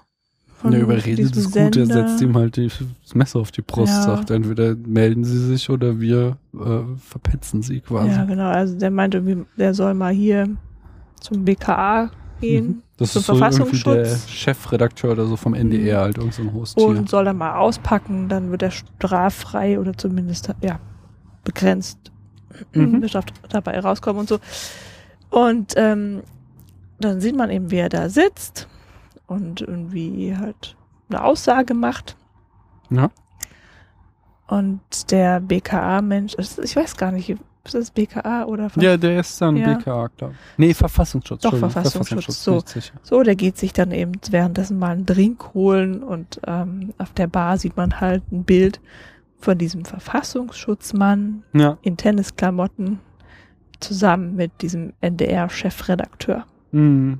Von Der überredet ist gut, er setzt ihm halt die, das Messer auf die Brust, Ja. sagt entweder melden sie sich oder wir äh, verpetzen sie quasi. Ja, genau. Also der meinte, irgendwie, der soll mal hier zum BKA gehen, Mhm. Das zum ist so irgendwie der Verfassungsschutz Chefredakteur oder so vom NDR, halt irgend so ein Hosttier. und soll dann mal auspacken. Dann wird er straffrei oder zumindest ja begrenzt Mhm. dabei rauskommen und so. Und ähm, dann sieht man eben, wie er da sitzt und irgendwie halt eine Aussage macht. Ja. Und der BKA-Mensch, ich weiß gar nicht, ist das BKA oder Ja, der ist dann Ja. BKA, glaube ich. Nee, Verfassungsschutz. Doch, Entschuldigung, Verfassungsschutz, so. So, der geht sich dann eben währenddessen mal einen Drink holen und ähm, auf der Bar sieht man halt ein Bild von diesem Verfassungsschutzmann Ja. in Tennisklamotten zusammen mit diesem NDR-Chefredakteur. Mhm.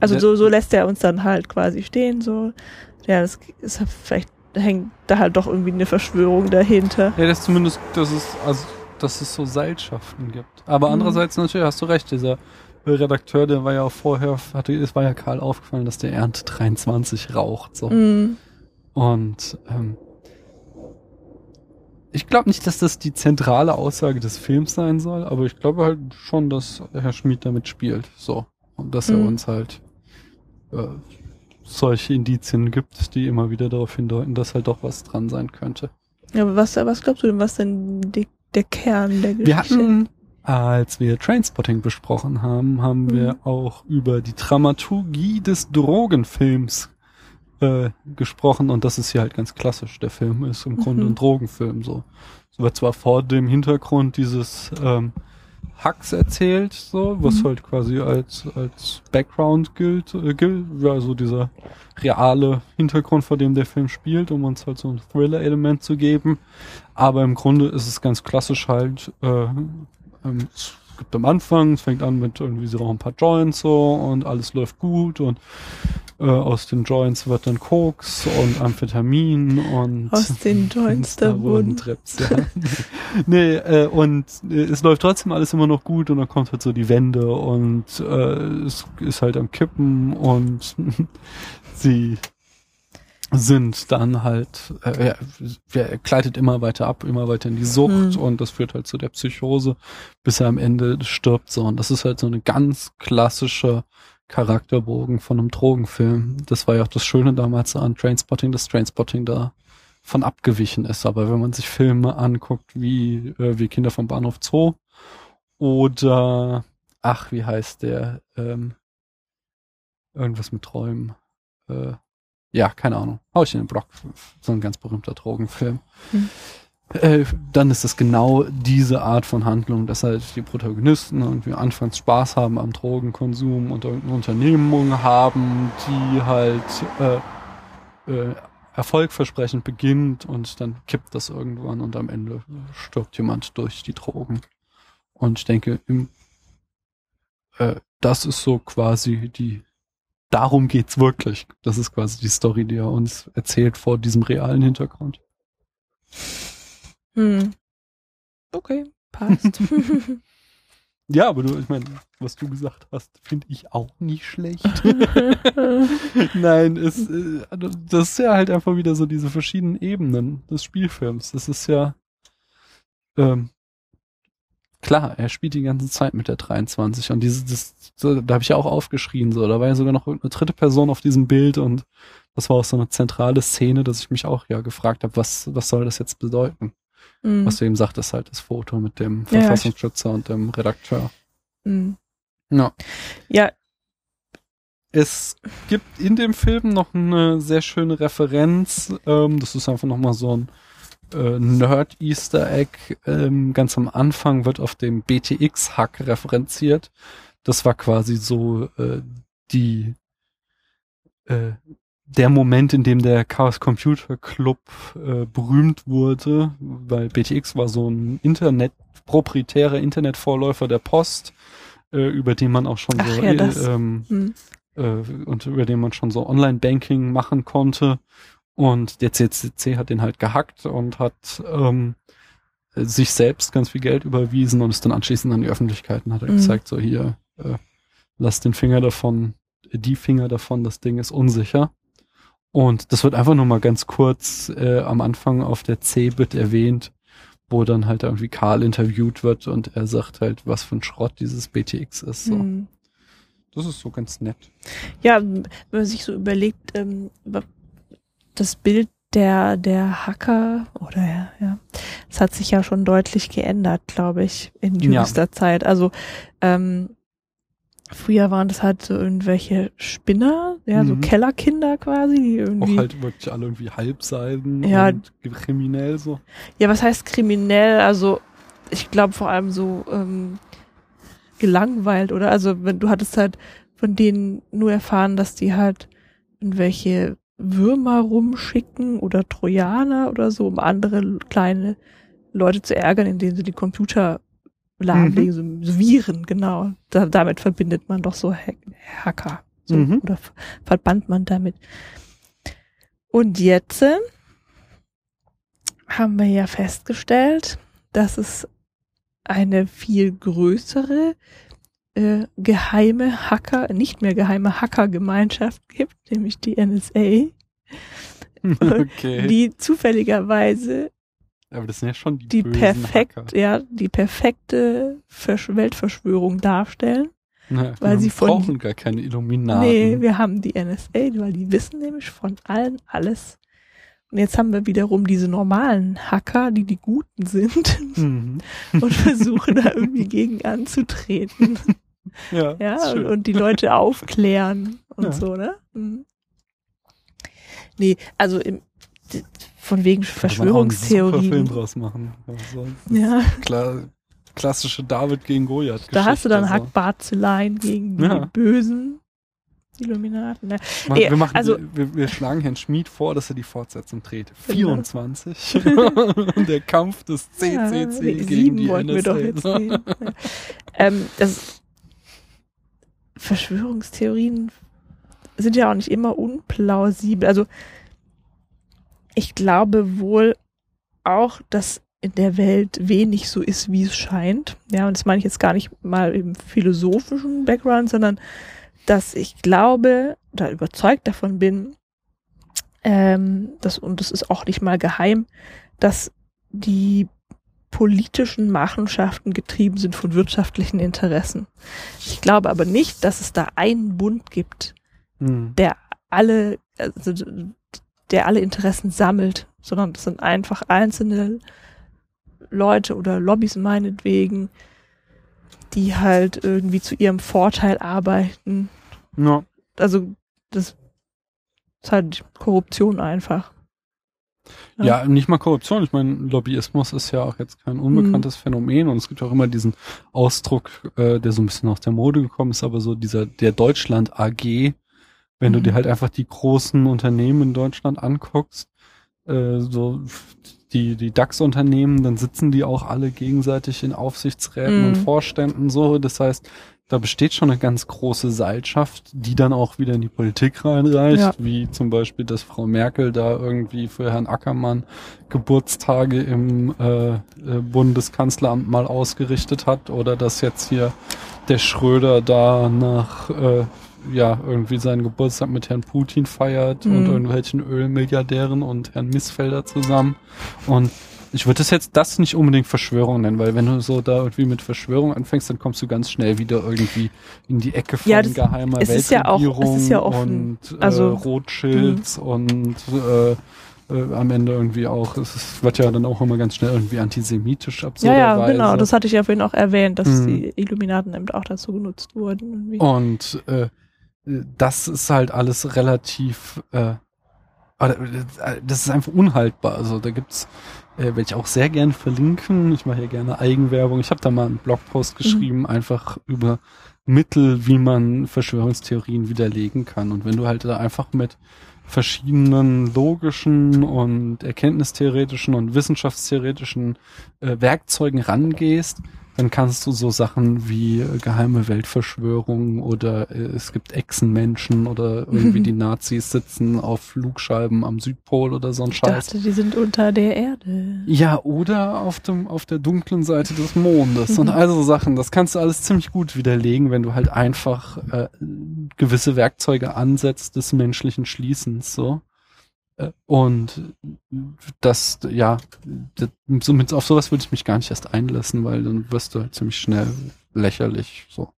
Also Der- so, so lässt er uns dann halt quasi stehen, so. Ja, das ist vielleicht hängt da halt doch irgendwie eine Verschwörung dahinter. Ja, das ist zumindest, dass es, also, dass es so Seilschaften gibt. Aber Mhm. andererseits natürlich hast du recht, dieser Redakteur, der war ja auch vorher, hatte, es war ja Karl aufgefallen, dass der Ernte 23 raucht, so. Mhm. Und ähm, ich glaube nicht, dass das die zentrale Aussage des Films sein soll, aber ich glaube halt schon, dass Herr Schmid damit spielt. So. Und dass er Mhm. uns halt äh, solche Indizien gibt, die immer wieder darauf hindeuten, dass halt doch was dran sein könnte. Ja, aber was, was glaubst du denn, was denn die, der Kern der Geschichte? Wir hatten, als wir Trainspotting besprochen haben, haben Mhm. wir auch über die Dramaturgie des Drogenfilms äh, gesprochen und das ist hier halt ganz klassisch. Der Film ist im Grunde Mhm. ein Drogenfilm so. So wird zwar vor dem Hintergrund dieses ähm, Hacks erzählt, so, was Mhm. halt quasi als, als Background gilt, äh, gilt, ja, so dieser reale Hintergrund, vor dem der Film spielt, um uns halt so ein Thriller-Element zu geben. Aber im Grunde ist es ganz klassisch halt, äh, ähm, es gibt am Anfang, es fängt an mit irgendwie, sie rauchen ein paar Joints so und alles läuft gut und äh, aus den Joints wird dann Koks und Amphetamin und Aus den Joints da wurden. Trips, ja. nee, äh, und äh, es läuft trotzdem alles immer noch gut und dann kommt halt so die Wende und äh, es ist halt am Kippen und sie sind dann halt, äh, ja, er gleitet immer weiter ab, immer weiter in die Sucht Hm. und das führt halt zu der Psychose, bis er am Ende stirbt so. Und das ist halt so eine ganz klassische Charakterbogen von einem Drogenfilm. Das war ja auch das Schöne damals an Trainspotting, dass Trainspotting da von abgewichen ist. Aber wenn man sich Filme anguckt wie, äh, wie Kinder vom Bahnhof Zoo oder, ach, wie heißt der, ähm, irgendwas mit Träumen, äh, ja, keine Ahnung, hau ich in den Block, so ein ganz berühmter Drogenfilm. Hm. Äh, dann ist es genau diese Art von Handlung, dass halt die Protagonisten irgendwie anfangs Spaß haben am Drogenkonsum und irgendeine Unternehmung haben, die halt äh, äh, erfolgversprechend beginnt und dann kippt das irgendwann und am Ende stirbt jemand durch die Drogen. Und ich denke, im, äh, das ist so quasi die, darum geht's wirklich. Das ist quasi die Story, die er uns erzählt vor diesem realen Hintergrund. Hm. Okay, passt. Ja, aber du, ich meine, was du gesagt hast, finde ich auch nicht schlecht. Nein, es, äh, also das ist ja halt einfach wieder so diese verschiedenen Ebenen des Spielfilms. Das ist ja, ähm, klar, er spielt die ganze Zeit mit der 23 und diese, das, da habe ich ja auch aufgeschrien, so, da war ja sogar noch eine dritte Person auf diesem Bild und das war auch so eine zentrale Szene, dass ich mich auch ja gefragt habe, was, was soll das jetzt bedeuten? Hm. Was du eben sagtest, halt das Foto mit dem Ja, ja, Verfassungsschützer und dem Redakteur. Hm. Ja. Ja, Es gibt in dem Film noch eine sehr schöne Referenz. Ähm, das ist einfach nochmal so ein äh, Nerd-Easter Egg. Ähm, ganz am Anfang wird auf dem BTX-Hack referenziert. Das war quasi so äh, die äh, der Moment, in dem der Chaos Computer Club äh, berühmt wurde, weil BTX war so ein Internet proprietärer Internetvorläufer der Post, äh, über den man auch schon Ach so ja, das. ähm, hm. äh, und über den man schon so Online-Banking machen konnte. Und der CCC hat den halt gehackt und hat ähm, sich selbst ganz viel Geld überwiesen und ist dann anschließend an die Öffentlichkeit und hat halt Mhm. gezeigt, so hier, äh, lass den Finger davon, die Finger davon, das Ding ist unsicher. Und das wird einfach nur mal ganz kurz äh, am Anfang auf der C-Bit erwähnt, wo dann halt irgendwie Karl interviewt wird und er sagt halt, was für ein Schrott dieses BTX ist. So. Hm. Das ist so ganz nett. Ja, wenn man sich so überlegt, ähm, das Bild der, der Hacker oder ja, ja, es hat sich ja schon deutlich geändert, glaube ich, in Ja. jüngster Zeit. Also ähm, früher waren das halt so irgendwelche Spinner, ja, so Mhm. Kellerkinder quasi, die irgendwie. Auch halt wirklich alle irgendwie Halbseiden Ja. und kriminell so. Ja, was heißt kriminell? Also ich glaube vor allem so ähm, gelangweilt, oder? Also wenn du hattest halt von denen nur erfahren, dass die halt irgendwelche Würmer rumschicken oder Trojaner oder so, um andere kleine Leute zu ärgern, indem sie die Computer lahmlegen, so, so Viren, genau. Da, damit verbindet man doch so Hack Hacker. So, Mhm. Oder ver- verbannt man damit. Und jetzt äh, haben wir ja festgestellt, dass es eine viel größere äh, geheime Hacker, nicht mehr geheime Hacker-Gemeinschaft gibt, nämlich die NSA, okay. die zufälligerweise Aber das sind ja schon die, die perfekt, Hacker. ja, die perfekte Versch Weltverschwörung darstellen. Ja, weil wir sie von- brauchen gar keine Illuminaten. Nee, wir haben die NSA, weil die wissen nämlich von allen alles. Und jetzt haben wir wiederum diese normalen Hacker, die die Guten sind mhm. und versuchen da irgendwie gegen anzutreten. Ja, Ja, und, und die Leute aufklären und Ja. so, ne? Mhm. Nee, also im, von wegen super Film Verschwörungstheorien. draus machen. Also, Ja, klar, klassische David gegen Goliath. da hast du dann so. Hackbarzeleien gegen die Ja. bösen Illuminaten. Ne? Nee, wir, machen, also- wir, wir schlagen Herrn Schmid vor, dass er die Fortsetzung dreht. Genau. 24. der Kampf des CCC nee, gegen die wollten wir doch NSA. jetzt sehen. Ja. ähm, das Verschwörungstheorien sind ja auch nicht immer unplausibel. Also ich glaube wohl auch, dass in der Welt wenig so ist, wie es scheint. Ja, und das meine ich jetzt gar nicht mal im philosophischen Background, sondern dass ich glaube oder überzeugt davon bin, ähm, das, und das ist auch nicht mal geheim, dass die politischen Machenschaften getrieben sind von wirtschaftlichen Interessen. Ich glaube aber nicht, dass es da einen Bund gibt, Hm. der alle, also der alle Interessen sammelt, sondern das sind einfach einzelne Leute oder Lobbys meinetwegen, die halt irgendwie zu ihrem Vorteil arbeiten. Ja. Also das ist halt Korruption einfach. Ja, nicht mal Korruption. Ich meine, Lobbyismus ist ja auch jetzt kein unbekanntes Mhm. Phänomen und es gibt auch immer diesen Ausdruck, äh, der so ein bisschen aus der Mode gekommen ist, aber so dieser der Deutschland AG, wenn du Mhm. dir halt einfach die großen Unternehmen in Deutschland anguckst, äh, so die die DAX-Unternehmen, dann sitzen die auch alle gegenseitig in Aufsichtsräten Mhm. und Vorständen so. Das heißt, da besteht schon eine ganz große Seilschaft, die dann auch wieder in die Politik reinreicht, Ja. wie zum Beispiel, dass Frau Merkel da irgendwie für Herrn Ackermann Geburtstage im äh, äh, Bundeskanzleramt mal ausgerichtet hat oder dass jetzt hier der Schröder da nach äh, ja irgendwie seinen Geburtstag mit Herrn Putin feiert und Mhm. irgendwelchen Ölmilliardären und Herrn Missfelder zusammen und ich würde das jetzt das nicht unbedingt Verschwörung nennen, weil wenn du so da irgendwie mit Verschwörung anfängst, dann kommst du ganz schnell wieder irgendwie in die Ecke von Ja, das- geheimer es ist ja auch- es Weltregierung ja offen. und äh, Also, Rothschilds und äh, äh, am Ende irgendwie auch, es ist, wird ja dann auch immer ganz schnell irgendwie antisemitisch Ja, absurderweise. ja, genau. Das hatte ich ja vorhin auch erwähnt, dass Mhm. die Illuminaten eben auch dazu genutzt wurden. Irgendwie. Und äh, das ist halt alles relativ, äh, aber das ist einfach unhaltbar. Also da gibt's, äh, werde ich auch sehr gern verlinken. Ich mache hier gerne Eigenwerbung. Ich habe da mal einen Blogpost geschrieben, einfach über Mittel, wie man Verschwörungstheorien widerlegen kann. Und wenn du halt da einfach mit verschiedenen logischen und erkenntnistheoretischen und wissenschaftstheoretischen äh, Werkzeugen rangehst, dann kannst du so Sachen wie äh, geheime Weltverschwörung oder äh, es gibt Echsenmenschen oder irgendwie die Nazis sitzen auf Flugscheiben am Südpol oder so ein ich Scheiß. dachte, die sind unter der Erde. Ja, oder auf dem, auf der dunklen Seite des Mondes und Mhm. also Sachen. Das kannst du alles ziemlich gut widerlegen, wenn du halt einfach äh, gewisse Werkzeuge ansetzt des menschlichen Schließens, so. Und das, ja, das, somit, auf sowas würde ich mich gar nicht erst einlassen, weil dann wirst du halt ziemlich schnell lächerlich, so.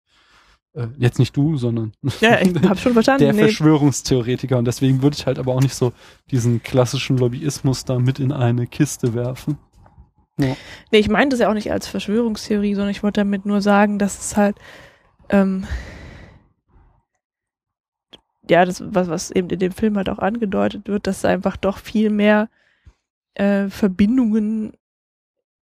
Äh, Jetzt nicht du, sondern Ja, ich habe schon verstanden. der nee, Verschwörungstheoretiker und deswegen würde ich halt aber auch nicht so diesen klassischen Lobbyismus da mit in eine Kiste werfen. nee, ich meine das ja auch nicht als Verschwörungstheorie, sondern ich wollte damit nur sagen, dass es halt ähm, ja, das, was, was eben in dem Film halt auch angedeutet wird, dass einfach doch viel mehr äh, Verbindungen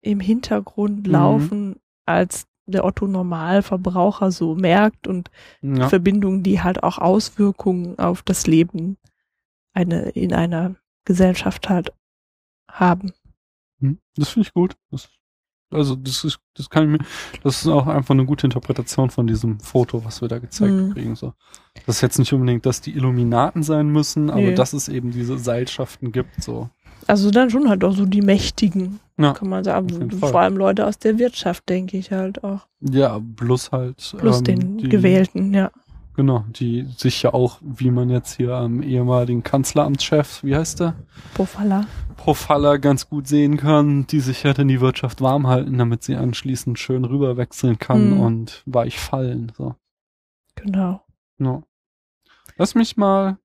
im Hintergrund Mhm. laufen, als der Otto Normalverbraucher so merkt und Ja. Verbindungen, die halt auch Auswirkungen auf das Leben eine, in einer Gesellschaft halt haben. Hm, Das finde ich gut. Das, also das ist, das kann ich mir, das ist auch einfach eine gute Interpretation von diesem Foto, was wir da gezeigt Mhm. kriegen. So. Das ist jetzt nicht unbedingt, dass die Illuminaten sein müssen, aber Nee. dass es eben diese Seilschaften gibt. So. Also dann schon halt auch so die Mächtigen, Ja. kann man sagen. jeden Fall. Vor allem Leute aus der Wirtschaft, denke ich halt auch. Ja, plus halt. Plus ähm, den Gewählten, ja. Genau, die sich ja auch, wie man jetzt hier am ehemaligen Kanzleramtschef, wie heißt der? Pofalla. Profaller ganz gut sehen kann, die sich halt in die Wirtschaft warm halten, damit sie anschließend schön rüberwechseln kann Mhm. und weich fallen. So. Genau. Ja. Lass mich mal.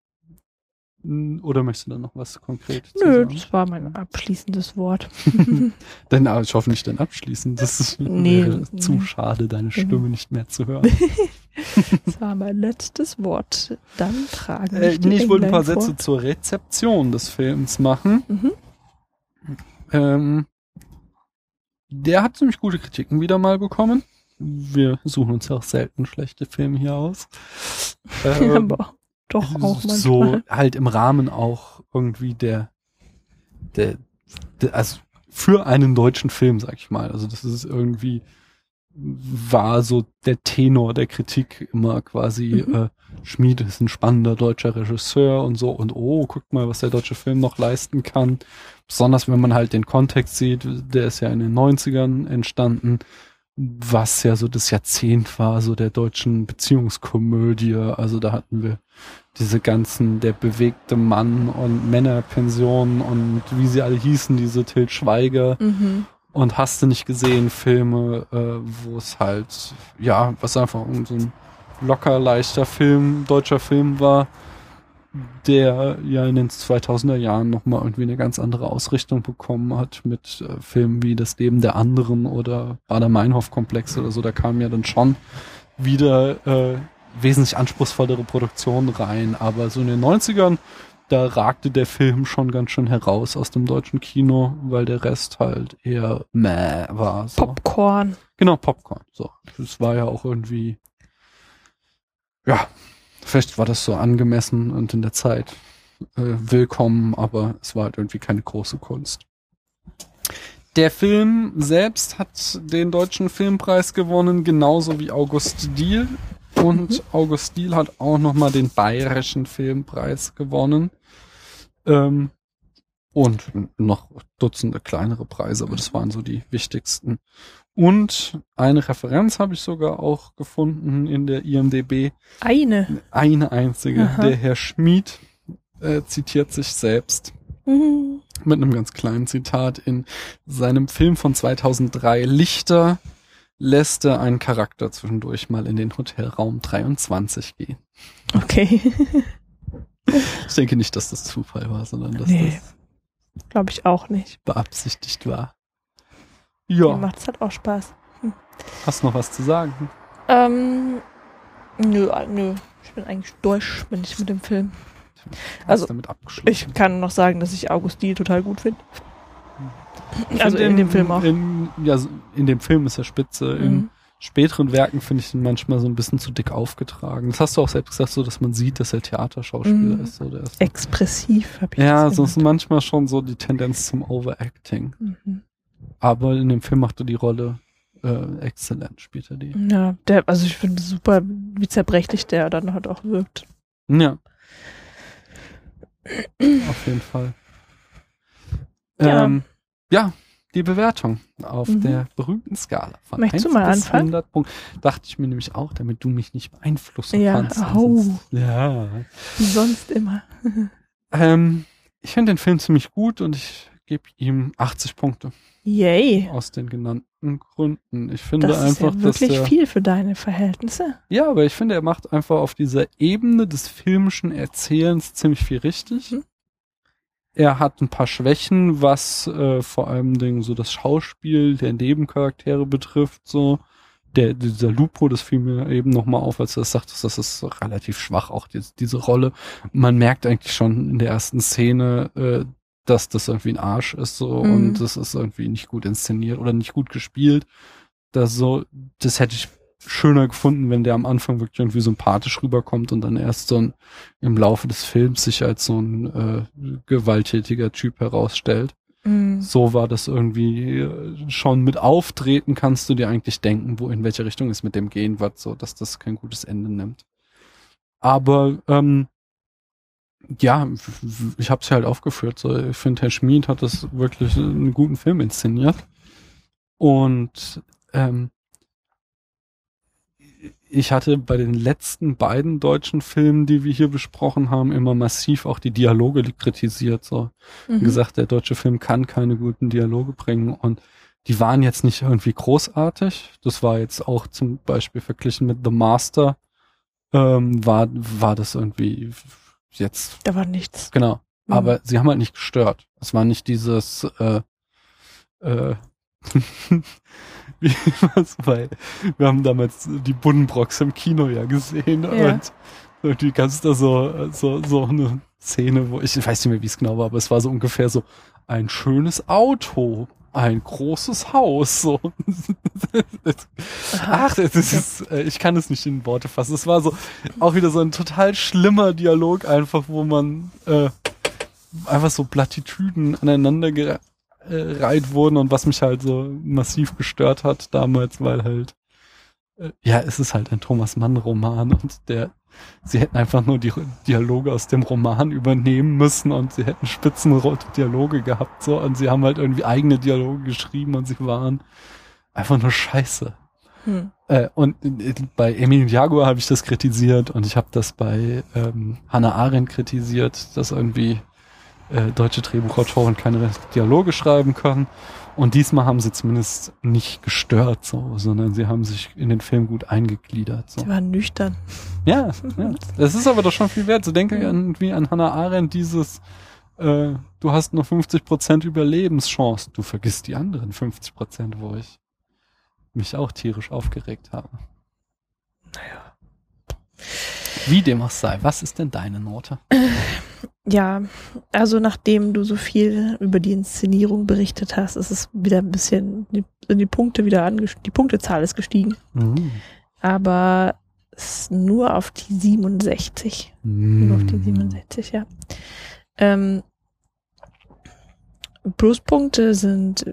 Oder möchtest du da noch was konkret zu Nö, das war mein abschließendes Wort. Denn aber ich hoffe nicht dann abschließen. Das ist Nee, wäre zu nee. schade, deine Genau. Stimme nicht mehr zu hören. Das war mein letztes Wort. Dann tragen Äh, die nee, ich wollte ein paar vor. Sätze zur Rezeption des Films machen. Mhm. Ähm, der hat ziemlich gute Kritiken wieder mal bekommen. Wir suchen uns ja auch selten schlechte Filme hier aus. Ähm, Aber doch auch manchmal. so halt im Rahmen auch irgendwie der, der, der, also für einen deutschen Film, sag ich mal. Also das ist irgendwie war so der Tenor der Kritik immer quasi Mhm. äh, Schmied ist ein spannender deutscher Regisseur und so und oh, guckt mal, was der deutsche Film noch leisten kann. Besonders wenn man halt den Kontext sieht, der ist ja in den 90ern entstanden, was ja so das Jahrzehnt war, so der deutschen Beziehungskomödie. Also da hatten wir diese ganzen, der bewegte Mann und Männerpension und wie sie alle hießen, diese Til Schweiger Mhm. Und hast du nicht gesehen Filme, äh, wo es halt, ja, was einfach so ein locker leichter Film, deutscher Film war, der ja in den 2000er Jahren nochmal irgendwie eine ganz andere Ausrichtung bekommen hat mit äh, Filmen wie Das Leben der anderen oder Bader-Meinhof-Komplex oder so. Da kamen ja dann schon wieder äh, wesentlich anspruchsvollere Produktionen rein. Aber so in den 90ern, da ragte der Film schon ganz schön heraus aus dem deutschen Kino, weil der Rest halt eher meh war. So. Popcorn. Genau, Popcorn. So. Das war ja auch irgendwie, ja, vielleicht war das so angemessen und in der Zeit äh, willkommen, aber es war halt irgendwie keine große Kunst. Der Film selbst hat den deutschen Filmpreis gewonnen, genauso wie August Diehl. Und August Diehl hat auch nochmal den bayerischen Filmpreis gewonnen. Ähm, und noch Dutzende kleinere Preise, aber das waren so die wichtigsten. Und eine Referenz habe ich sogar auch gefunden in der IMDB. Eine. Eine einzige. Aha. Der Herr Schmid äh, zitiert sich selbst Mhm. mit einem ganz kleinen Zitat in seinem Film von 2003 Lichter lässt er einen Charakter zwischendurch mal in den Hotelraum 23 gehen. Okay. Ich denke nicht, dass das Zufall war, sondern dass Nee. das Glaube ich auch nicht. beabsichtigt war. Mir Ja, macht's halt auch Spaß. hast noch was zu sagen? Ähm, nö, nö. Ich bin eigentlich durch, bin ich mit dem Film. Also, damit abgeschlossen. Ich kann noch sagen, dass ich August Diehl total gut finde. Ich Also find in dem Film auch. In, ja, in dem Film ist er spitze. In Mhm. Späteren Werken finde ich ihn manchmal so ein bisschen zu dick aufgetragen. Das hast du auch selbst gesagt, so dass man sieht, dass er Theaterschauspieler Mhm. ist. So, der ist so Expressiv habe ich Ja, das so ist manchmal schon so die Tendenz zum Overacting. Mhm. Aber in dem Film macht er die Rolle äh, exzellent, spielt er die. Ja, der, also ich finde super, wie zerbrechlich der dann halt auch wirkt. Ja. Auf jeden Fall. Ja. Ähm, ja, die Bewertung auf Mhm. der berühmten Skala von Möchtest 1 du mal bis anfangen? 100 Punkte. Dachte ich mir nämlich auch, damit du mich nicht beeinflussen Ja, kannst. au. Sonst- Ja. Wie sonst immer. Ähm, ich finde den Film ziemlich gut und ich gebe ihm 80 Punkte Yay. aus den genannten Gründen. Ich finde Das ist einfach, ja dass wirklich der, viel für deine Verhältnisse. Ja, aber ich finde, er macht einfach auf dieser Ebene des filmischen Erzählens ziemlich viel richtig. Mhm. Er hat ein paar Schwächen, was äh, vor allem Dingen so das Schauspiel der Nebencharaktere betrifft. So der dieser Lupo, das fiel mir eben nochmal auf, als du das sagtest, das ist relativ schwach auch die, diese Rolle. Man merkt eigentlich schon in der ersten Szene, äh, dass das irgendwie ein Arsch ist so Mhm. und das ist irgendwie nicht gut inszeniert oder nicht gut gespielt. Das so, das hätte ich schöner gefunden, wenn der am Anfang wirklich irgendwie sympathisch rüberkommt und dann erst so ein, im Laufe des Films sich als so ein äh, gewalttätiger Typ herausstellt. Mhm. So war das irgendwie äh, schon mit Auftreten kannst du dir eigentlich denken, wo in welche Richtung es mit dem gehen wird, so dass das kein gutes Ende nimmt. Aber ähm, ja, ich habe es halt aufgeführt. So, ich finde, Herr Schmid hat das wirklich einen guten Film inszeniert. Und ähm, ich hatte bei den letzten beiden deutschen Filmen, die wir hier besprochen haben, immer massiv auch die Dialoge kritisiert. So Mhm. gesagt, der deutsche Film kann keine guten Dialoge bringen und die waren jetzt nicht irgendwie großartig. Das war jetzt auch zum Beispiel verglichen mit The Master, ähm, war, war das irgendwie jetzt, Da war nichts. genau. Mhm. Aber sie haben halt nicht gestört. Es war nicht dieses, äh, äh, wie was bei, wir haben damals die Buddenbrocks im Kino ja gesehen Ja. und irgendwie gab es da so, so, so eine Szene, wo ich, ich weiß nicht mehr, wie es genau war, aber es war so ungefähr so ein schönes Auto, ein großes Haus, so. Ach, das ist, äh, ich kann es nicht in Worte fassen. Es war so auch wieder so ein total schlimmer Dialog einfach, wo man äh, einfach so Plattitüden aneinander gereiht wurden und was mich halt so massiv gestört hat damals, weil halt äh, ja, es ist halt ein Thomas Mann Roman und der sie hätten einfach nur die Dialoge aus dem Roman übernehmen müssen und sie hätten spitzenrote Dialoge gehabt so und sie haben halt irgendwie eigene Dialoge geschrieben und sie waren einfach nur scheiße. Hm. Äh, und äh, bei Emil Jaguar habe ich das kritisiert und ich habe das bei ähm, Hannah Arendt kritisiert, dass irgendwie äh, deutsche Drehbuchautoren keine Dialoge schreiben können. Und diesmal haben sie zumindest nicht gestört, so, sondern sie haben sich in den Film gut eingegliedert. So. Die waren nüchtern. Ja, ja, das ist aber doch schon viel wert. So denke ich an, wie an Hannah Arendt dieses, äh, du hast nur 50% Überlebenschance. Du vergisst die anderen 50%, wo ich mich auch tierisch aufgeregt habe. Naja. Wie dem auch sei, was ist denn deine Note? Ja, also nachdem du so viel über die Inszenierung berichtet hast, ist es wieder ein bisschen, die, sind die Punkte wieder angestiegen, die Punktezahl ist gestiegen, Mhm. aber es ist nur auf die 67. Nur auf die Mhm. 67, ja. Ähm, Pluspunkte sind,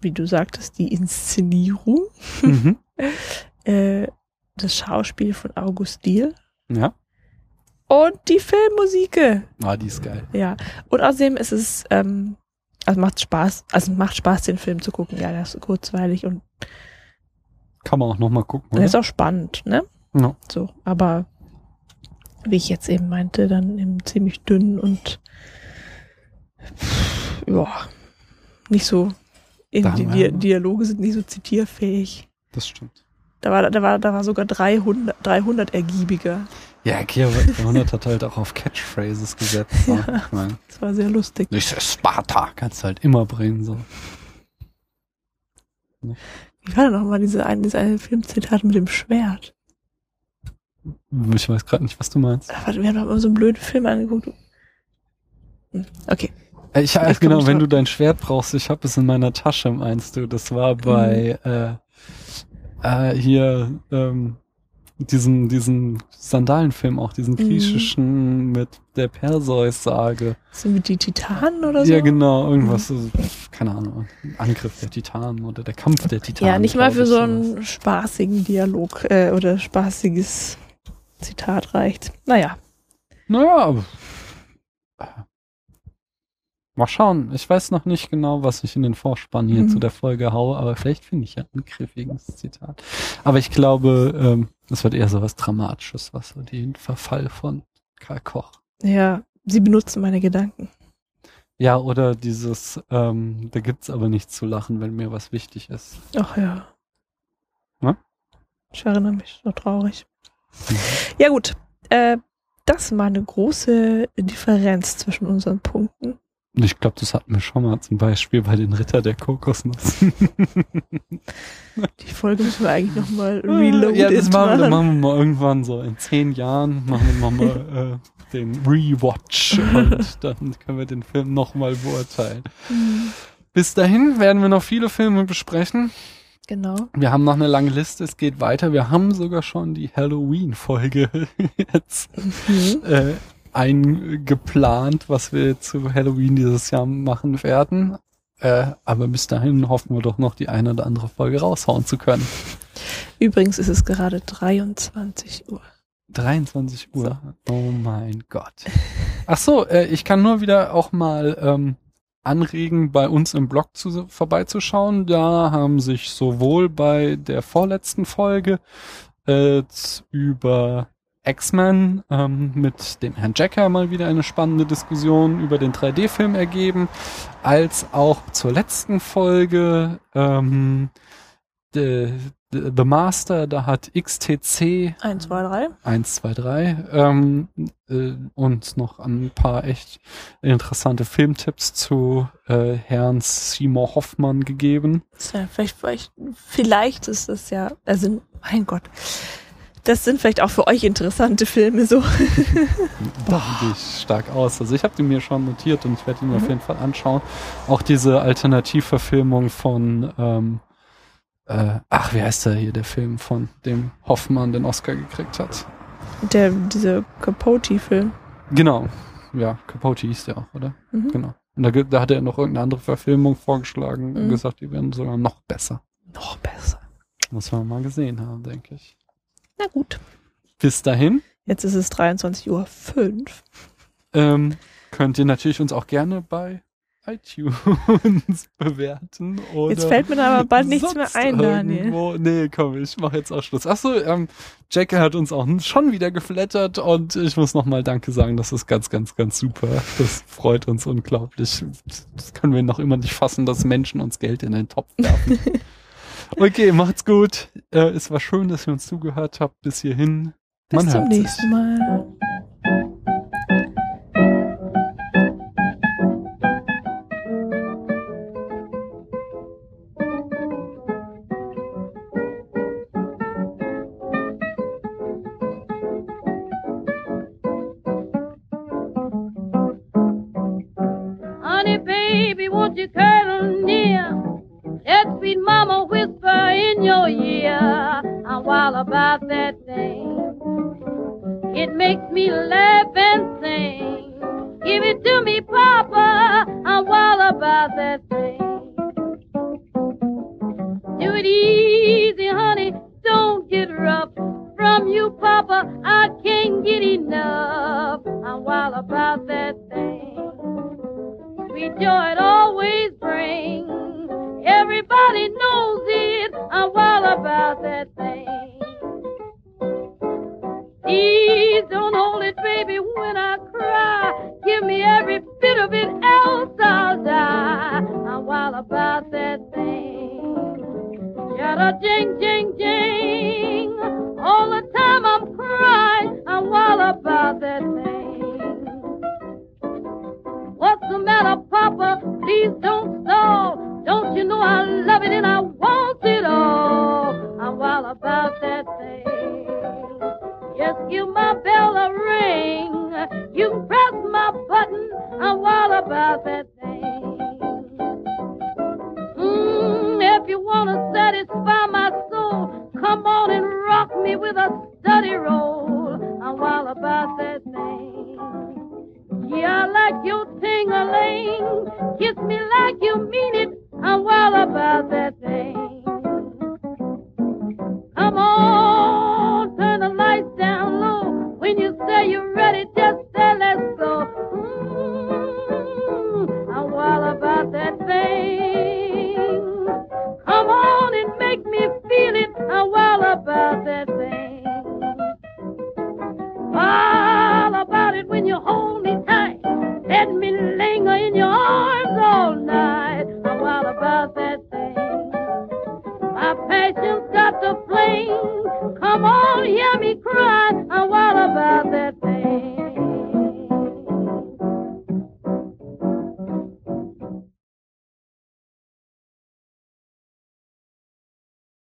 wie du sagtest, die Inszenierung, Mhm. äh, das Schauspiel von August Diehl Ja. und die Filmmusik. Ah, die ist geil. Ja. Und außerdem ist es, ähm, also macht Spaß, also macht Spaß, den Film zu gucken. Ja, der ist kurzweilig und Kann man auch nochmal gucken, der oder? ist auch spannend, ne? Ja. So, aber wie ich jetzt eben meinte, dann eben ziemlich dünn und ja, nicht so, die Dialoge sind nicht so zitierfähig. Das stimmt. Da war, da war, da war sogar 300, 300 ergiebiger. Ja, Kia 300 hat halt auch auf Catchphrases gesetzt. So. Ich mein, Das war sehr lustig. Is Sparta. Kannst du halt immer bringen, so. Wie war denn nochmal diese eine, diese eine Filmzitat mit dem Schwert? Ich weiß gerade nicht, was du meinst. Warte, Wir haben doch immer so einen blöden Film angeguckt. Hm, Okay. Äh, Ich, Ich komm genau, wenn du dein Schwert brauchst, ich habe es in meiner Tasche, meinst du. Das war bei Mhm. äh, äh, hier ähm, diesen diesen Sandalenfilm auch, diesen Mhm. griechischen mit der Perseus-Sage. Sind wir die Titanen oder so? Ja, genau, irgendwas, so, keine Ahnung, Angriff der Titanen oder der Kampf der Titanen. Ja, nicht mal für so einen spaßigen Dialog äh, oder spaßiges Zitat reicht. Naja, Naja, aber, mal schauen. Ich weiß noch nicht genau, was ich in den Vorspann hier Mhm. zu der Folge haue, aber vielleicht finde ich ja ein griffiges Zitat. Aber ich glaube, ähm, es wird eher so was Dramatisches, was so den Verfall von Karl Koch. ja, sie benutzen meine Gedanken. Ja, oder dieses, ähm, da gibt's aber nichts zu lachen, wenn mir was wichtig ist. Ach ja. Na? Ich erinnere mich, so traurig. Ja gut, äh, das war eine große Differenz zwischen unseren Punkten. Ich glaube, das hatten wir schon mal zum Beispiel bei den Ritter der Kokosnuss. Die Folge müssen wir eigentlich nochmal reloaded Ja, das machen, wir- machen. wir mal irgendwann so in zehn Jahren, machen wir nochmal äh, den Rewatch und dann können wir den Film nochmal beurteilen. Mhm. Bis dahin werden wir noch viele Filme besprechen. Genau. Wir haben noch eine lange Liste, es geht weiter. Wir haben sogar schon die Halloween-Folge jetzt Mhm. äh, eingeplant, was wir zu Halloween dieses Jahr machen werden. Äh, aber bis dahin hoffen wir doch noch die eine oder andere Folge raushauen zu können. Übrigens ist es gerade 23 Uhr. 23 Uhr. Oh mein Gott. Ach so, äh, ich kann nur wieder auch mal ähm, anregen, bei uns im Blog zu, vorbeizuschauen. Da haben sich sowohl bei der vorletzten Folge äh, über X-Men ähm, mit dem Herrn Jacker mal wieder eine spannende Diskussion über den 3D-Film ergeben, als auch zur letzten Folge ähm, de, The The Master, da hat XTC Eins, zwei, drei. 1, 2, 3 ähm, äh, und noch ein paar echt interessante Filmtipps zu äh, Herrn Seymour Hoffmann gegeben. Ja vielleicht, vielleicht, vielleicht ist das ja, also, mein Gott. Das sind vielleicht auch für euch interessante Filme so. Da gehe ich stark aus. Also ich habe die mir schon notiert und ich werde ihn mir auf jeden Fall anschauen. Auch diese Alternativverfilmung von, ähm, äh, ach, wie heißt der hier, der Film, von dem Hoffmann den Oscar gekriegt hat. Der, diese Capote-Film. Genau. Ja, Capote hieß der auch, oder? Mhm. Genau. Und da, da hat er noch irgendeine andere Verfilmung vorgeschlagen und Mhm. gesagt, die wären sogar noch besser. Noch besser. Muss man mal gesehen haben, denke ich. Na gut. Bis dahin Jetzt ist es 23.05 Uhr. ähm, könnt ihr natürlich uns auch gerne bei iTunes bewerten. Oder Jetzt fällt mir aber bald nichts mehr ein, Daniel. irgendwo. Nee, komm, ich mache jetzt auch Schluss. Achso, ähm, Jackie hat uns auch schon wieder geflattert und ich muss nochmal Danke sagen. Das ist ganz, ganz, ganz super. Das freut uns unglaublich. Das können wir noch immer nicht fassen, dass Menschen uns Geld in den Topf werfen. Okay, macht's gut. Äh, es war schön, dass ihr uns zugehört habt bis hierhin. Bis Man zum nächsten Mal.